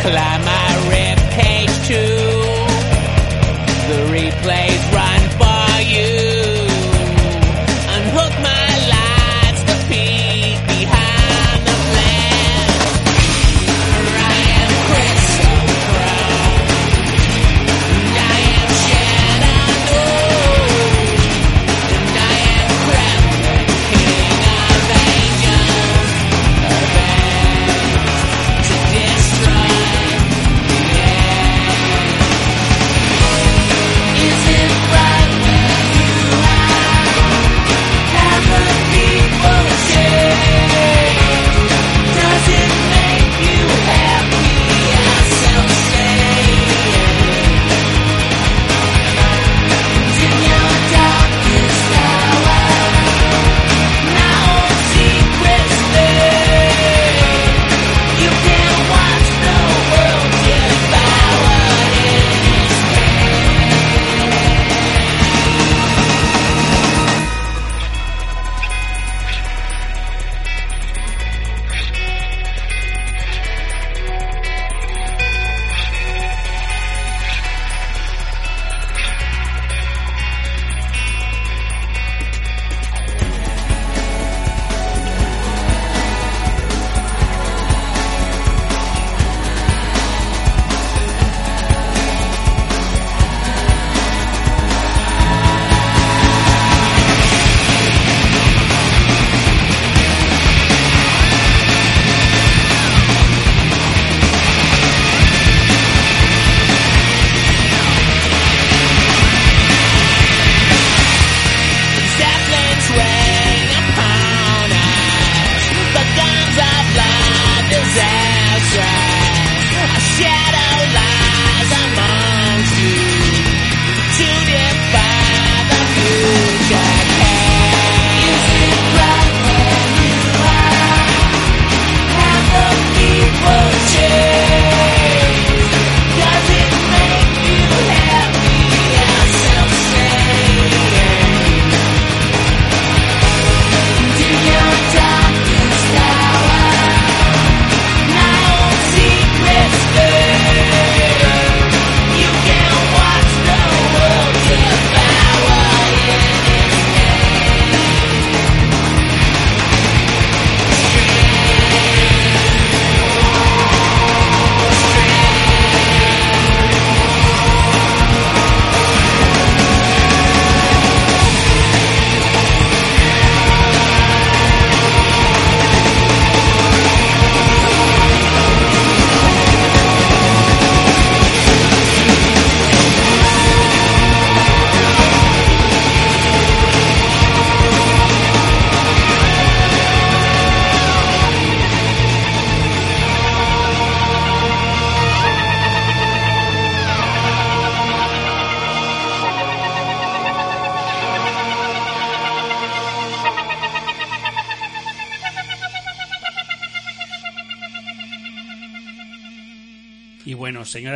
Speaker 15: Climb my rib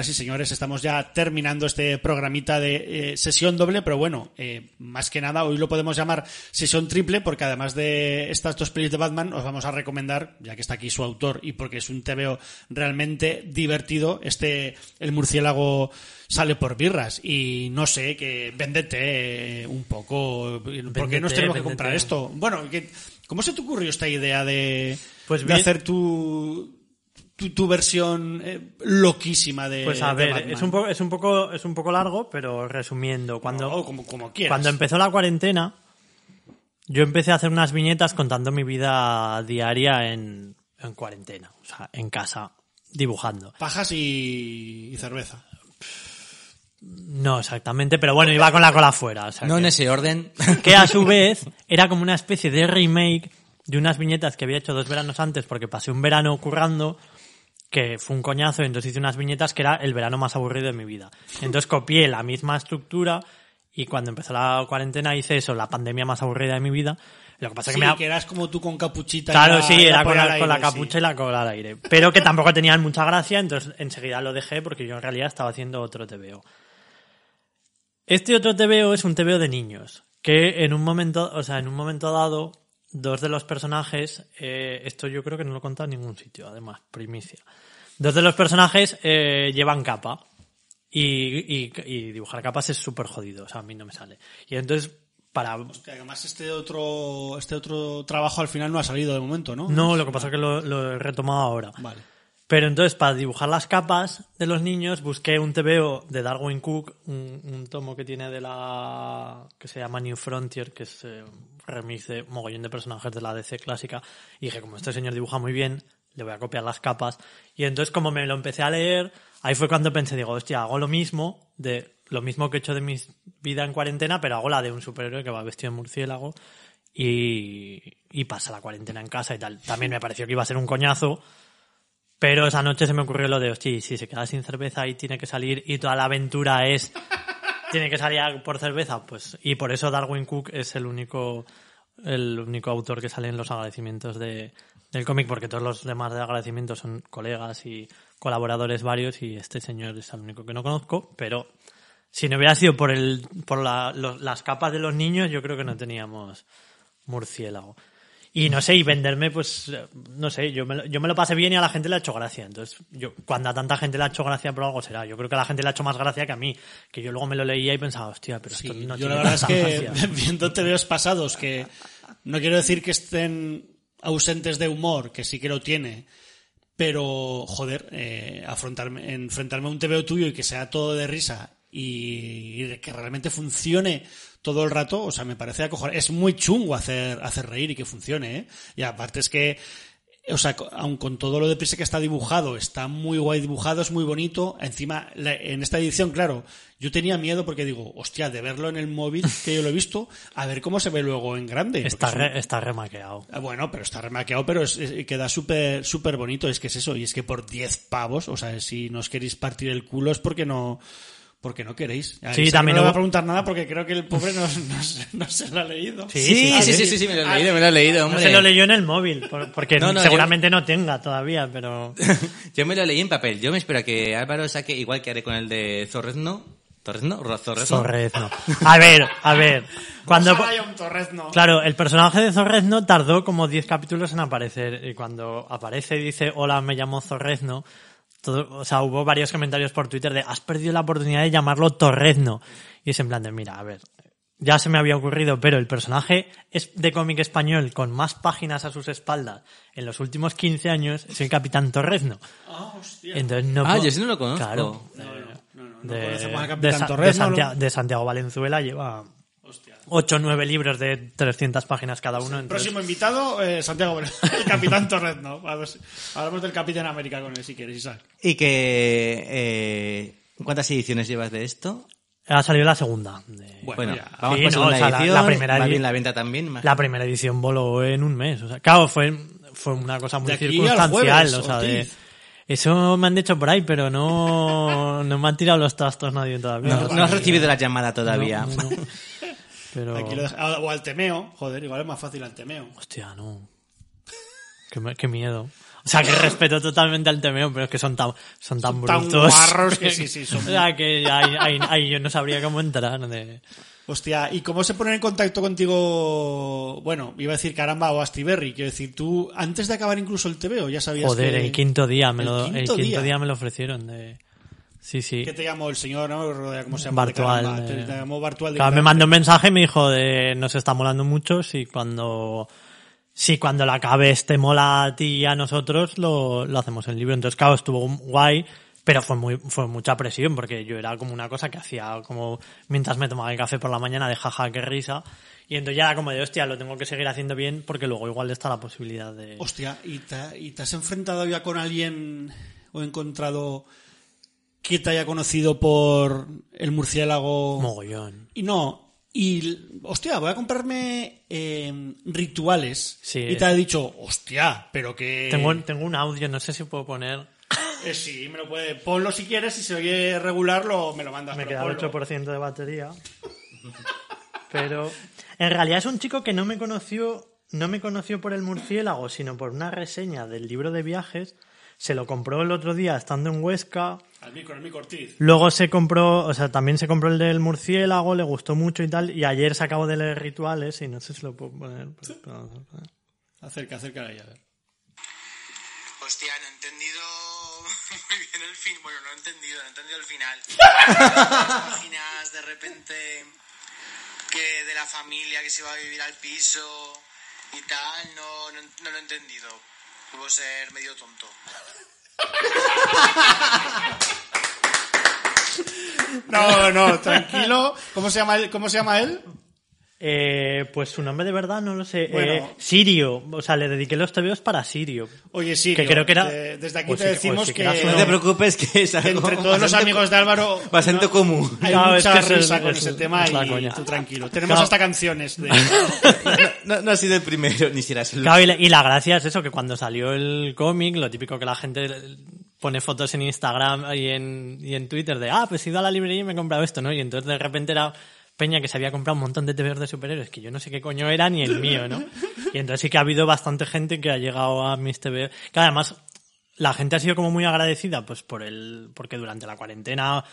Speaker 3: señoras y señores, estamos ya terminando este programita de eh, sesión doble, pero bueno, eh, más que nada hoy lo podemos llamar sesión triple porque además de estas dos pelis de Batman os vamos a recomendar, ya que está aquí su autor y porque es un TVO realmente divertido, este El murciélago sale por birras y no sé, que véndete eh, un poco, ¿por qué nos tenemos que comprar esto? Bueno, ¿cómo se te ocurrió esta idea de,
Speaker 6: Pues
Speaker 3: de hacer tu, tu, tu versión eh, loquísima de
Speaker 6: Pues a
Speaker 3: de
Speaker 6: ver,
Speaker 3: Batman?
Speaker 6: es un, poco, es, un poco, es un poco largo, pero resumiendo, cuando,
Speaker 3: No, como, como quieras.
Speaker 6: cuando empezó la cuarentena, yo empecé a hacer unas viñetas contando mi vida diaria en, en cuarentena, o sea, en casa, dibujando.
Speaker 3: Pajas y, y cerveza.
Speaker 6: No exactamente, pero bueno, iba con la cola fuera. o sea
Speaker 5: No
Speaker 6: que-
Speaker 5: en ese orden.
Speaker 6: que a su vez era como una especie de remake de unas viñetas que había hecho dos veranos antes porque pasé un verano currando que fue un coñazo y entonces hice unas viñetas que era el verano más aburrido de mi vida. Entonces copié la misma estructura y cuando empezó la cuarentena hice eso, la pandemia más aburrida de mi vida. Lo que pasa es
Speaker 3: Sí,
Speaker 6: que me
Speaker 3: que eras como tú con capuchita. y
Speaker 6: Claro,
Speaker 3: la-
Speaker 6: sí,
Speaker 3: y
Speaker 6: era con la, con la
Speaker 3: sí.
Speaker 6: capucha y la cola al aire. Pero que tampoco tenían mucha gracia, entonces enseguida lo dejé porque yo en realidad estaba haciendo otro TVO. Este otro TVO es un TVO de niños, que en un momento, o sea, en un momento dado, dos de los personajes, eh, esto yo creo que no lo he contado en ningún sitio, además, primicia. Dos de los personajes eh, llevan capa. Y, y- y dibujar capas es súper jodido, o sea, a mí no me sale. Y entonces, para...
Speaker 3: Además este otro, este otro trabajo al final no ha salido de momento, ¿no?
Speaker 6: No, lo que pasa es que lo, lo he retomado ahora.
Speaker 3: Vale.
Speaker 6: Pero entonces, para dibujar las capas de los niños, busqué un TVO de Darwin Cook, un, un tomo que tiene de la. que se llama New Frontier, que es eh, remix de mogollón de personajes de la DC clásica. Y dije, como este señor dibuja muy bien, le voy a copiar las capas. Y entonces, como me lo empecé a leer, ahí fue cuando pensé, digo, hostia, hago lo mismo, de lo mismo que he hecho de mi vida en cuarentena, pero hago la de un superhéroe que va vestido de murciélago y, y pasa la cuarentena en casa y tal. También me pareció que iba a ser un coñazo. Pero esa noche se me ocurrió lo de, hostia, si se queda sin cerveza y tiene que salir y toda la aventura es, tiene que salir por cerveza, pues, y por eso Darwin Cook es el único, el único autor que sale en los agradecimientos de, del cómic, porque todos los demás de agradecimientos son colegas y colaboradores varios y este señor es el único que no conozco, pero si no hubiera sido por el, por la- las capas de los niños, yo creo que no teníamos murciélago. Y no sé, y venderme, pues, no sé, yo me, lo, yo me lo pasé bien y a la gente le ha hecho gracia. Entonces, yo, cuando a tanta gente le ha hecho gracia, por algo será. Yo creo que a la gente le ha hecho más gracia que a mí. Que yo luego me lo leía y pensaba, hostia, pero esto no
Speaker 3: Yo
Speaker 6: tiene
Speaker 3: la verdad es que
Speaker 6: gracia.
Speaker 3: viendo TVOs pasados que no quiero decir que estén ausentes de humor, que sí que lo tiene, pero joder, eh, afrontarme, enfrentarme a un TVO tuyo y que sea todo de risa y, que realmente funcione todo el rato, o sea, me parece acojonante. Es muy chungo hacer, hacer reír y que funcione, ¿eh? Y aparte es que o sea, aun con todo lo deprisa que está dibujado, está muy guay dibujado, es muy bonito. Encima, en esta edición, claro, yo tenía miedo porque digo, hostia, de verlo en el móvil, que yo lo he visto, a ver cómo se ve luego en grande.
Speaker 6: Está, re- está remaqueado.
Speaker 3: Ah, Bueno, pero está remaqueado, pero es- es- queda súper súper bonito. Es que es eso, y es que por 10 pavos, o sea, si no os queréis partir el culo es porque no porque no queréis.
Speaker 6: Sí, también
Speaker 3: no voy a preguntar nada porque creo que el pobre no, no se- no se lo ha leído.
Speaker 5: Sí, sí, sí, sí, sí, sí, me lo he leído, me lo he leído,
Speaker 6: No
Speaker 5: hombre.
Speaker 6: se lo leyó en el móvil, por- porque
Speaker 5: No, no,
Speaker 6: seguramente no tenga todavía, pero...
Speaker 5: Yo me lo leí en papel. Yo me espero a que Álvaro saque, igual que haré con el de Zorrezno. ¿Torrezno? ¿Zorrezno?
Speaker 6: Zorrezno. A ver, a ver. Cuando...
Speaker 3: Torrezno.
Speaker 6: Claro, el personaje de Zorrezno tardó como 10 capítulos en aparecer. Y cuando aparece y dice, hola, me llamo Zorrezno, todo, o sea, hubo varios comentarios por Twitter de, has perdido la oportunidad de llamarlo Torrezno. Y es en plan de, mira, a ver, ya se me había ocurrido, pero el personaje es de cómic español con más páginas a sus espaldas en los últimos 15 años es el Capitán Torrezno.
Speaker 3: Ah, hostia.
Speaker 6: Entonces no
Speaker 5: Ah, yo sí no lo conozco.
Speaker 6: Claro.
Speaker 3: No, no, no, no,
Speaker 6: de,
Speaker 3: conocemos al
Speaker 6: de
Speaker 3: Capitán
Speaker 6: de
Speaker 3: Torrezno,
Speaker 6: de Santiago Valenzuela lleva 8 o 9 libros de 300 páginas cada uno. entonces-
Speaker 3: Próximo invitado, eh, Santiago, el Capitán ver si- Hablamos del Capitán América con él si quieres, Isaac.
Speaker 5: Y que... Eh, ¿Cuántas ediciones llevas de esto?
Speaker 6: Ha salido la segunda. de-
Speaker 5: Bueno,
Speaker 3: ya.
Speaker 5: vamos
Speaker 6: Sí,
Speaker 5: por
Speaker 6: no,
Speaker 5: segunda
Speaker 6: o sea, la-
Speaker 5: edición.
Speaker 6: la primera
Speaker 5: va
Speaker 6: edi-
Speaker 5: bien la venta también. más-
Speaker 6: La primera edición voló en un mes. O sea, claro, fue, fue una cosa muy
Speaker 3: De
Speaker 6: circunstancial.
Speaker 3: jueves,
Speaker 6: o sea, de- eso me han dicho por ahí, pero no, no me han tirado los trastos nadie todavía.
Speaker 5: No, no has recibido la llamada todavía.
Speaker 6: Pero,
Speaker 3: Aquí lo deja- O al temeo, joder, igual es más fácil al temeo.
Speaker 6: hostia, no. Qué, me- qué miedo. O sea, que respeto totalmente al TVO, pero es que son tan, son tan
Speaker 3: Son tan
Speaker 6: brutos.
Speaker 3: guarros que sí, sí, son-
Speaker 6: O sea, que ahí, ahí- ahí yo no sabría cómo entrar. De...
Speaker 3: Hostia, ¿y cómo se ponen en contacto contigo? Bueno, iba a decir caramba o Astiberri, quiero decir, tú antes de acabar incluso el TVO ya sabías
Speaker 6: Joder,
Speaker 3: que...
Speaker 6: el quinto día me
Speaker 3: El
Speaker 6: lo, el
Speaker 3: quinto
Speaker 6: quinto
Speaker 3: día.
Speaker 6: día me lo ofrecieron. De... Sí, sí.
Speaker 3: ¿Qué te llamó el señor, no? ¿Cómo se llama?
Speaker 6: Bartual. eh.
Speaker 3: Te, te llamó Bartual de
Speaker 6: Claro, me mandó un mensaje y me dijo de nos está molando mucho si cuando si cuando la acabes te mola a ti y a nosotros lo, lo hacemos en libro. Entonces, claro, estuvo guay, pero fue muy fue mucha presión porque yo era como una cosa que hacía como mientras me tomaba el café por la mañana de jaja, qué risa. Y entonces ya era como de hostia, lo tengo que seguir haciendo bien porque luego igual está la posibilidad de...
Speaker 3: Hostia, ¿y te, ¿y te has enfrentado ya con alguien o encontrado que te haya conocido por el murciélago?
Speaker 6: Mogollón.
Speaker 3: Y no, y hostia, voy a comprarme eh, rituales.
Speaker 6: Sí.
Speaker 3: Y te ha dicho, hostia, pero que...
Speaker 6: Tengo, tengo un audio, no sé si puedo poner.
Speaker 3: Eh, sí, me lo puede. Ponlo si quieres, si se oye regular, lo, me lo mandas.
Speaker 6: Me queda el
Speaker 3: ponlo.
Speaker 6: 8% de batería. Pero en realidad es un chico que no me conoció, no me conoció por el murciélago, sino por una reseña del libro de viajes. Se lo compró el otro día estando en Huesca.
Speaker 3: Al micro, al micro Ortiz.
Speaker 6: Luego se compró, o sea, también se compró el del murciélago, le gustó mucho y tal. Y ayer se acabó de leer rituales y no sé si lo puedo poner. pero- pero- pero-
Speaker 3: Acerca, acerca ahí, a ver.
Speaker 16: Hostia, no he entendido muy bien el fin. Bueno, no he entendido, no he entendido el final. Imaginas de repente que de la familia que se va a vivir al piso y tal, no, no, no lo he entendido. Puedo ser medio tonto.
Speaker 3: No, no, tranquilo. ¿Cómo se llama él? ¿Cómo se llama él?
Speaker 6: Eh, pues su nombre de verdad no lo sé.
Speaker 3: Bueno.
Speaker 6: Eh, Sirio. O sea, le dediqué los tebeos para Sirio.
Speaker 3: Oye, Sirio,
Speaker 6: Que creo que era.
Speaker 3: de- desde aquí
Speaker 6: o
Speaker 3: te
Speaker 6: sí
Speaker 3: decimos
Speaker 6: sí
Speaker 3: que- No te
Speaker 5: preocupes que es
Speaker 3: Que
Speaker 5: algo
Speaker 3: entre todos los amigos de Álvaro
Speaker 5: Bastante
Speaker 3: no,
Speaker 5: común.
Speaker 3: hay
Speaker 6: No, es
Speaker 3: mucha
Speaker 6: que es el-
Speaker 3: risa con
Speaker 6: es-
Speaker 3: ese tema
Speaker 6: es la
Speaker 3: y
Speaker 6: coña.
Speaker 3: tú tranquilo. Tenemos
Speaker 6: Claro.
Speaker 3: hasta canciones de...
Speaker 5: No, no ha sido el primero, ni serás el
Speaker 6: Claro, y, la, y la gracia es eso, que cuando salió el cómic, lo típico que la gente pone fotos en Instagram y en, y en Twitter de, ah, pues he ido a la librería y me he comprado esto, ¿no? Y entonces de repente era Peña que se había comprado un montón de TVOs de superhéroes que yo no sé qué coño era ni el mío, ¿no? Y entonces sí que ha habido bastante gente que ha llegado a mis TVOs. Que además la gente ha sido como muy agradecida, pues por el, porque durante la cuarentena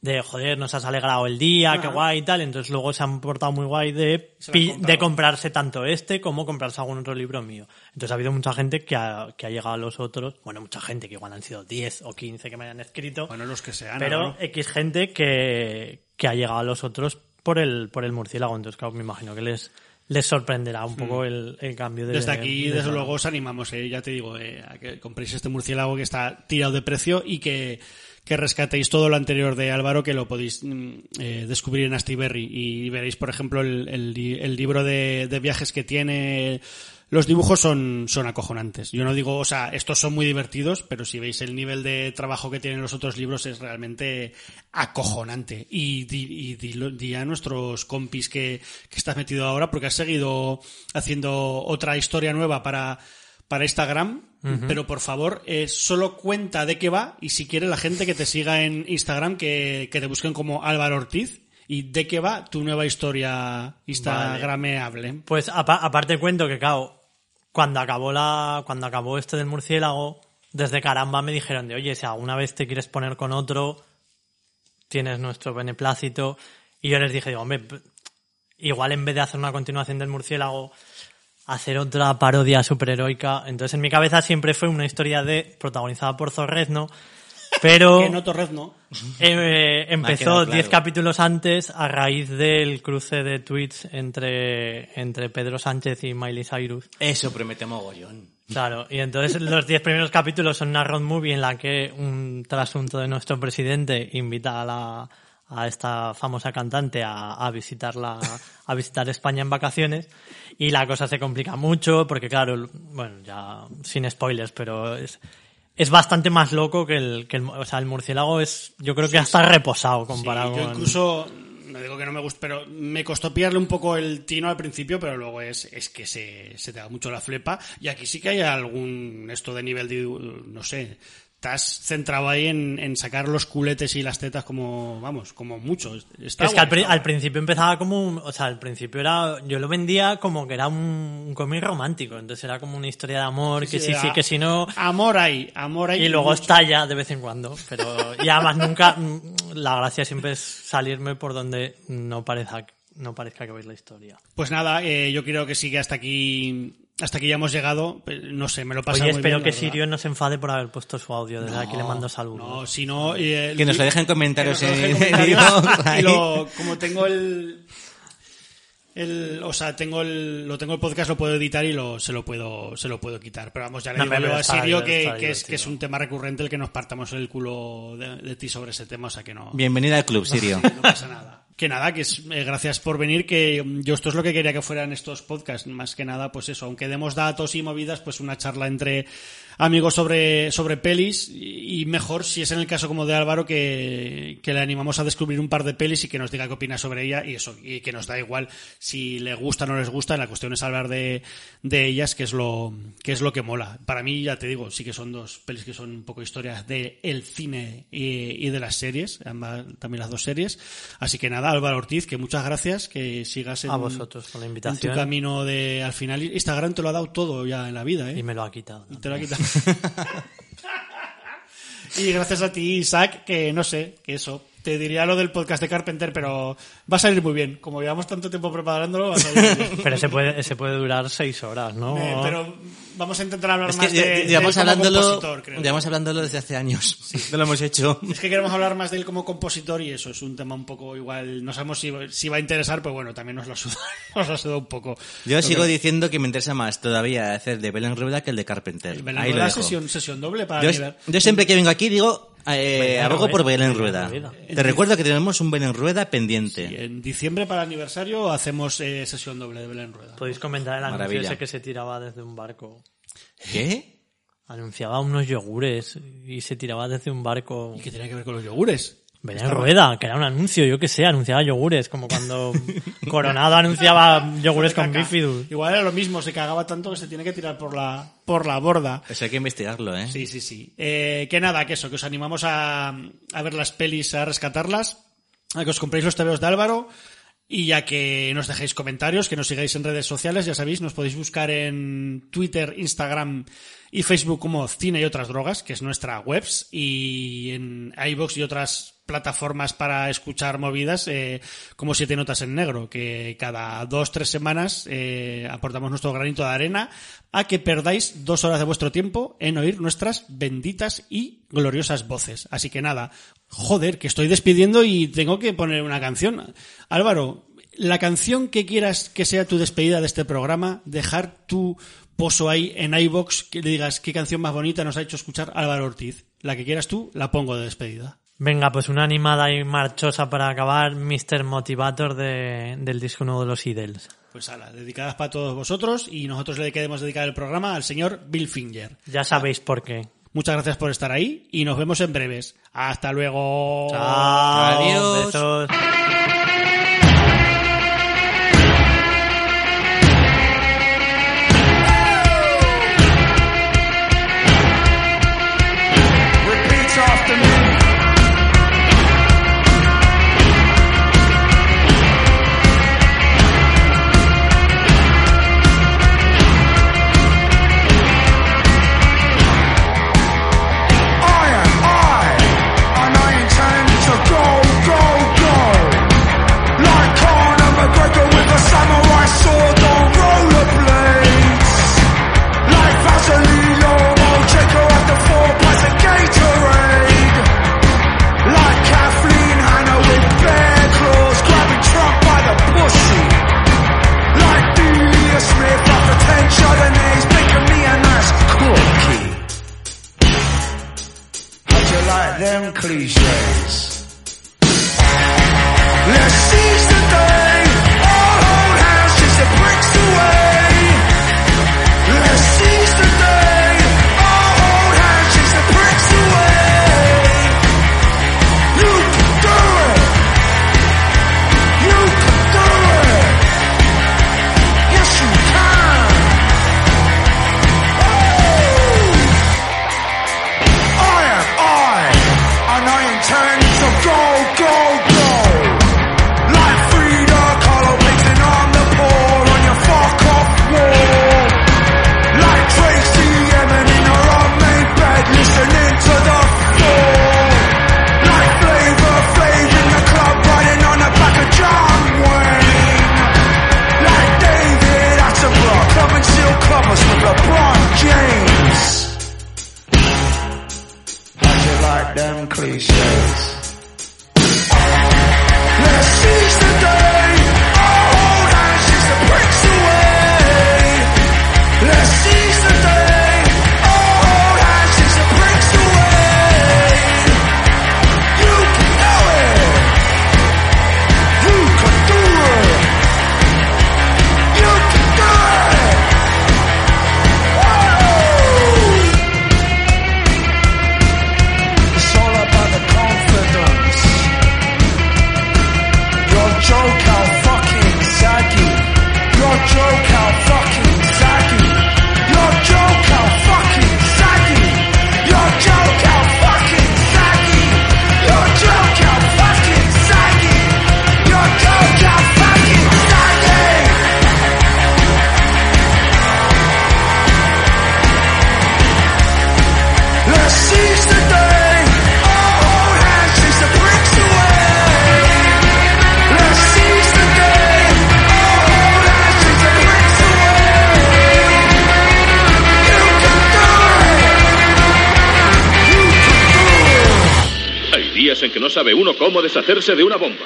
Speaker 6: de joder, nos has alegrado el día, qué
Speaker 3: Ajá.
Speaker 6: guay y tal. Entonces luego se han portado muy guay de, de comprarse tanto este como comprarse algún otro libro mío. Entonces ha habido mucha gente que ha, que ha llegado a los otros, bueno, mucha gente que igual han sido 10 o 15 que me hayan escrito,
Speaker 3: Bueno, los que sean.
Speaker 6: pero
Speaker 3: Álvaro.
Speaker 6: X gente que, que ha llegado a los otros por el, por el murciélago. Entonces, claro, me imagino que les, les sorprenderá un poco el, el cambio de
Speaker 3: Mm. Desde aquí,
Speaker 6: de-
Speaker 3: desde
Speaker 6: de-
Speaker 3: luego, os animamos, eh, ya te digo, eh, a que compréis este murciélago que está tirado de precio y que, que rescatéis todo lo anterior de Álvaro, que lo podéis mm, eh, descubrir en Astiberri. Y veréis, por ejemplo, el, el el libro de, de viajes que tiene. Los dibujos son, son acojonantes. Yo no digo, o sea, estos son muy divertidos, pero si veis el nivel de trabajo que tienen los otros libros es realmente acojonante. Y di, y dilo- di a nuestros compis que, que estás metido ahora, porque has seguido haciendo otra historia nueva para, para Instagram, pero por favor, eh, solo cuenta de qué va y si quiere la gente que te siga en Instagram, que, que te busquen como Álvaro Ortiz. ¿Y de qué va tu nueva historia instagrameable?
Speaker 6: Pues apa- aparte cuento que, claro, cuando acabó la, cuando acabó este del murciélago, desde caramba me dijeron de, oye, si alguna vez te quieres poner con otro, tienes nuestro beneplácito. Y yo les dije, digo, hombre, igual en vez de hacer una continuación del murciélago, hacer otra parodia superheroica. Entonces en mi cabeza siempre fue una historia de, protagonizada por Zorrezno, pero...
Speaker 3: Que no Torrezno.
Speaker 6: Eh,
Speaker 5: Me ha
Speaker 6: empezó
Speaker 5: quedado
Speaker 6: 10
Speaker 5: claro.
Speaker 6: capítulos antes a raíz del cruce de tweets entre, entre Pedro Sánchez y Miley Cyrus.
Speaker 5: Eso promete mogollón.
Speaker 6: Claro, y entonces los 10 primeros capítulos son una road movie en la que un trasunto de nuestro presidente invita a la a esta famosa cantante a, a visitarla a visitar España en vacaciones y la cosa se complica mucho porque claro bueno ya sin spoilers pero es es bastante más loco que el, que el o sea el murciélago es yo creo que hasta reposado comparado
Speaker 3: Sí, yo incluso, no digo que no me guste, pero me costó pillarle un poco el tino al principio, pero luego es, es que se, se te da mucho la flepa. Y aquí sí que hay algún, esto de nivel de, no sé, estás centrado ahí en, en sacar los culetes y las tetas como, vamos, como mucho. Está
Speaker 6: es que al, al principio empezaba como un, o sea, al principio era, yo lo vendía como que era un, un cómic romántico, entonces era como una historia de amor, que sí, sí,
Speaker 3: a-
Speaker 6: que si no,
Speaker 3: Amor hay, amor hay.
Speaker 6: y luego
Speaker 3: mucho.
Speaker 6: estalla de vez en cuando, pero y además nunca, mm, la gracia siempre es salirme por donde no parezca, no parezca que veis la historia.
Speaker 3: Pues nada, eh, yo creo que sí que hasta aquí, hasta aquí ya hemos llegado. Eh, No sé, me lo pasa
Speaker 6: Oye,
Speaker 3: muy
Speaker 6: espero
Speaker 3: bien,
Speaker 6: que. Sirio no se enfade por haber puesto su audio, desde aquí le mando saludos.
Speaker 3: No, si no... eh,
Speaker 5: Que nos lo dejen comentarios
Speaker 3: que lo dejen comentarios. y lo- como tengo el... El, o sea, tengo el, lo tengo el podcast, lo puedo editar y lo, se lo puedo, se lo puedo quitar. Pero vamos, ya le
Speaker 6: No,
Speaker 3: digo yo a Sirio que, que es, que un tema recurrente el que nos partamos el culo de, de ti sobre ese tema, o sea que no.
Speaker 5: Bienvenida al club, Sirio.
Speaker 3: No pasa nada. Que nada, que es, eh, gracias por venir, que mm, yo esto es lo que quería que fueran estos podcasts, más que nada, pues eso, aunque demos datos y movidas, pues una charla entre amigos sobre, sobre pelis y mejor si es en el caso como de Álvaro que, que le animamos a descubrir un par de pelis y que nos diga qué opina sobre ella y eso, y que nos da igual si le gusta o no les gusta, la cuestión es hablar de, de ellas, que es lo, que es lo que mola. Para mí, ya te digo, sí que son dos pelis que son un poco historias de el cine y, y de las series, ambas, también las dos series. Así que nada, Álvaro Ortiz, que muchas gracias, que sigas en,
Speaker 6: A vosotros por la
Speaker 3: en tu
Speaker 6: invitación.
Speaker 3: camino de al final. Instagram te lo ha dado todo ya en la vida, ¿eh?
Speaker 6: Y me lo ha quitado.
Speaker 3: Y te lo ha quitado. y gracias a ti, Isaac, que no sé, que eso. Te diría lo del podcast de Carpenter, pero va a salir muy bien. Como llevamos tanto tiempo preparándolo, va a salir muy bien.
Speaker 6: Pero ese puede, ese puede durar seis horas, ¿no?
Speaker 3: Eh, pero vamos a intentar hablar
Speaker 5: Es
Speaker 3: más
Speaker 5: que
Speaker 3: de,
Speaker 5: lle-
Speaker 3: de él como
Speaker 5: hablándolo,
Speaker 3: compositor, creo.
Speaker 5: llevamos hablándolo desde hace años. No lo hemos hecho.
Speaker 3: Es que queremos hablar más de él como compositor y eso es un tema un poco igual. No sabemos si, si va a interesar, pero bueno, también nos lo suda, nos lo suda un poco.
Speaker 5: Yo sigo diciendo que me interesa más todavía hacer de Belén Rueda que el de Carpenter.
Speaker 3: El Belén Rueda, sesión, sesión doble para
Speaker 5: Yo, yo siempre que vengo aquí digo, eh,
Speaker 3: Belén
Speaker 5: abogo por. Belén Rueda. Te recuerdo que tenemos un Belén Rueda pendiente.
Speaker 3: En diciembre para el aniversario hacemos eh, sesión doble de Belén Rueda.
Speaker 6: Podéis comentar el anuncio ese que se tiraba desde un barco.
Speaker 5: ¿Qué?
Speaker 6: Anunciaba unos yogures y se tiraba desde un barco.
Speaker 3: ¿Y qué tenía que ver con los yogures?
Speaker 6: Belén Rueda, que era un anuncio, yo que sé, anunciaba yogures, como cuando Coronado anunciaba yogures con bifidus.
Speaker 3: Igual era lo mismo, se cagaba tanto que se tiene que tirar por la, por la borda.
Speaker 5: Eso hay que investigarlo, ¿eh?
Speaker 3: Sí, sí, sí. Eh, que nada, que eso, que os animamos a, a ver las pelis, a rescatarlas, a que os compréis los TVOs de Álvaro y ya que nos dejéis comentarios, que nos sigáis en redes sociales, ya sabéis, nos podéis buscar en Twitter, Instagram y Facebook como Cine y otras drogas, que es nuestra webs, y en iBox y otras plataformas para escuchar movidas eh, como Siete Notas en Negro, que cada dos, tres semanas eh, aportamos nuestro granito de arena a que perdáis dos horas de vuestro tiempo en oír nuestras benditas y gloriosas voces. Así que nada, joder, que estoy despidiendo y tengo que poner una canción. Álvaro, la canción que quieras que sea tu despedida de este programa, dejar tu pozo ahí en iBox, que le digas qué canción más bonita nos ha hecho escuchar Álvaro Ortiz. La que quieras tú, la pongo de despedida.
Speaker 6: Venga, pues una animada y marchosa para acabar, Mr. Motivator de- del disco nuevo de los Idles.
Speaker 3: Pues ala, dedicadas para todos vosotros y nosotros le queremos dedicar el programa al señor Bill Finger.
Speaker 6: Ya sabéis por qué.
Speaker 3: Muchas gracias por estar ahí y nos vemos en breves. Hasta luego.
Speaker 6: Chao.
Speaker 5: Adiós.
Speaker 6: Besos.
Speaker 4: Cómo deshacerse de una bomba.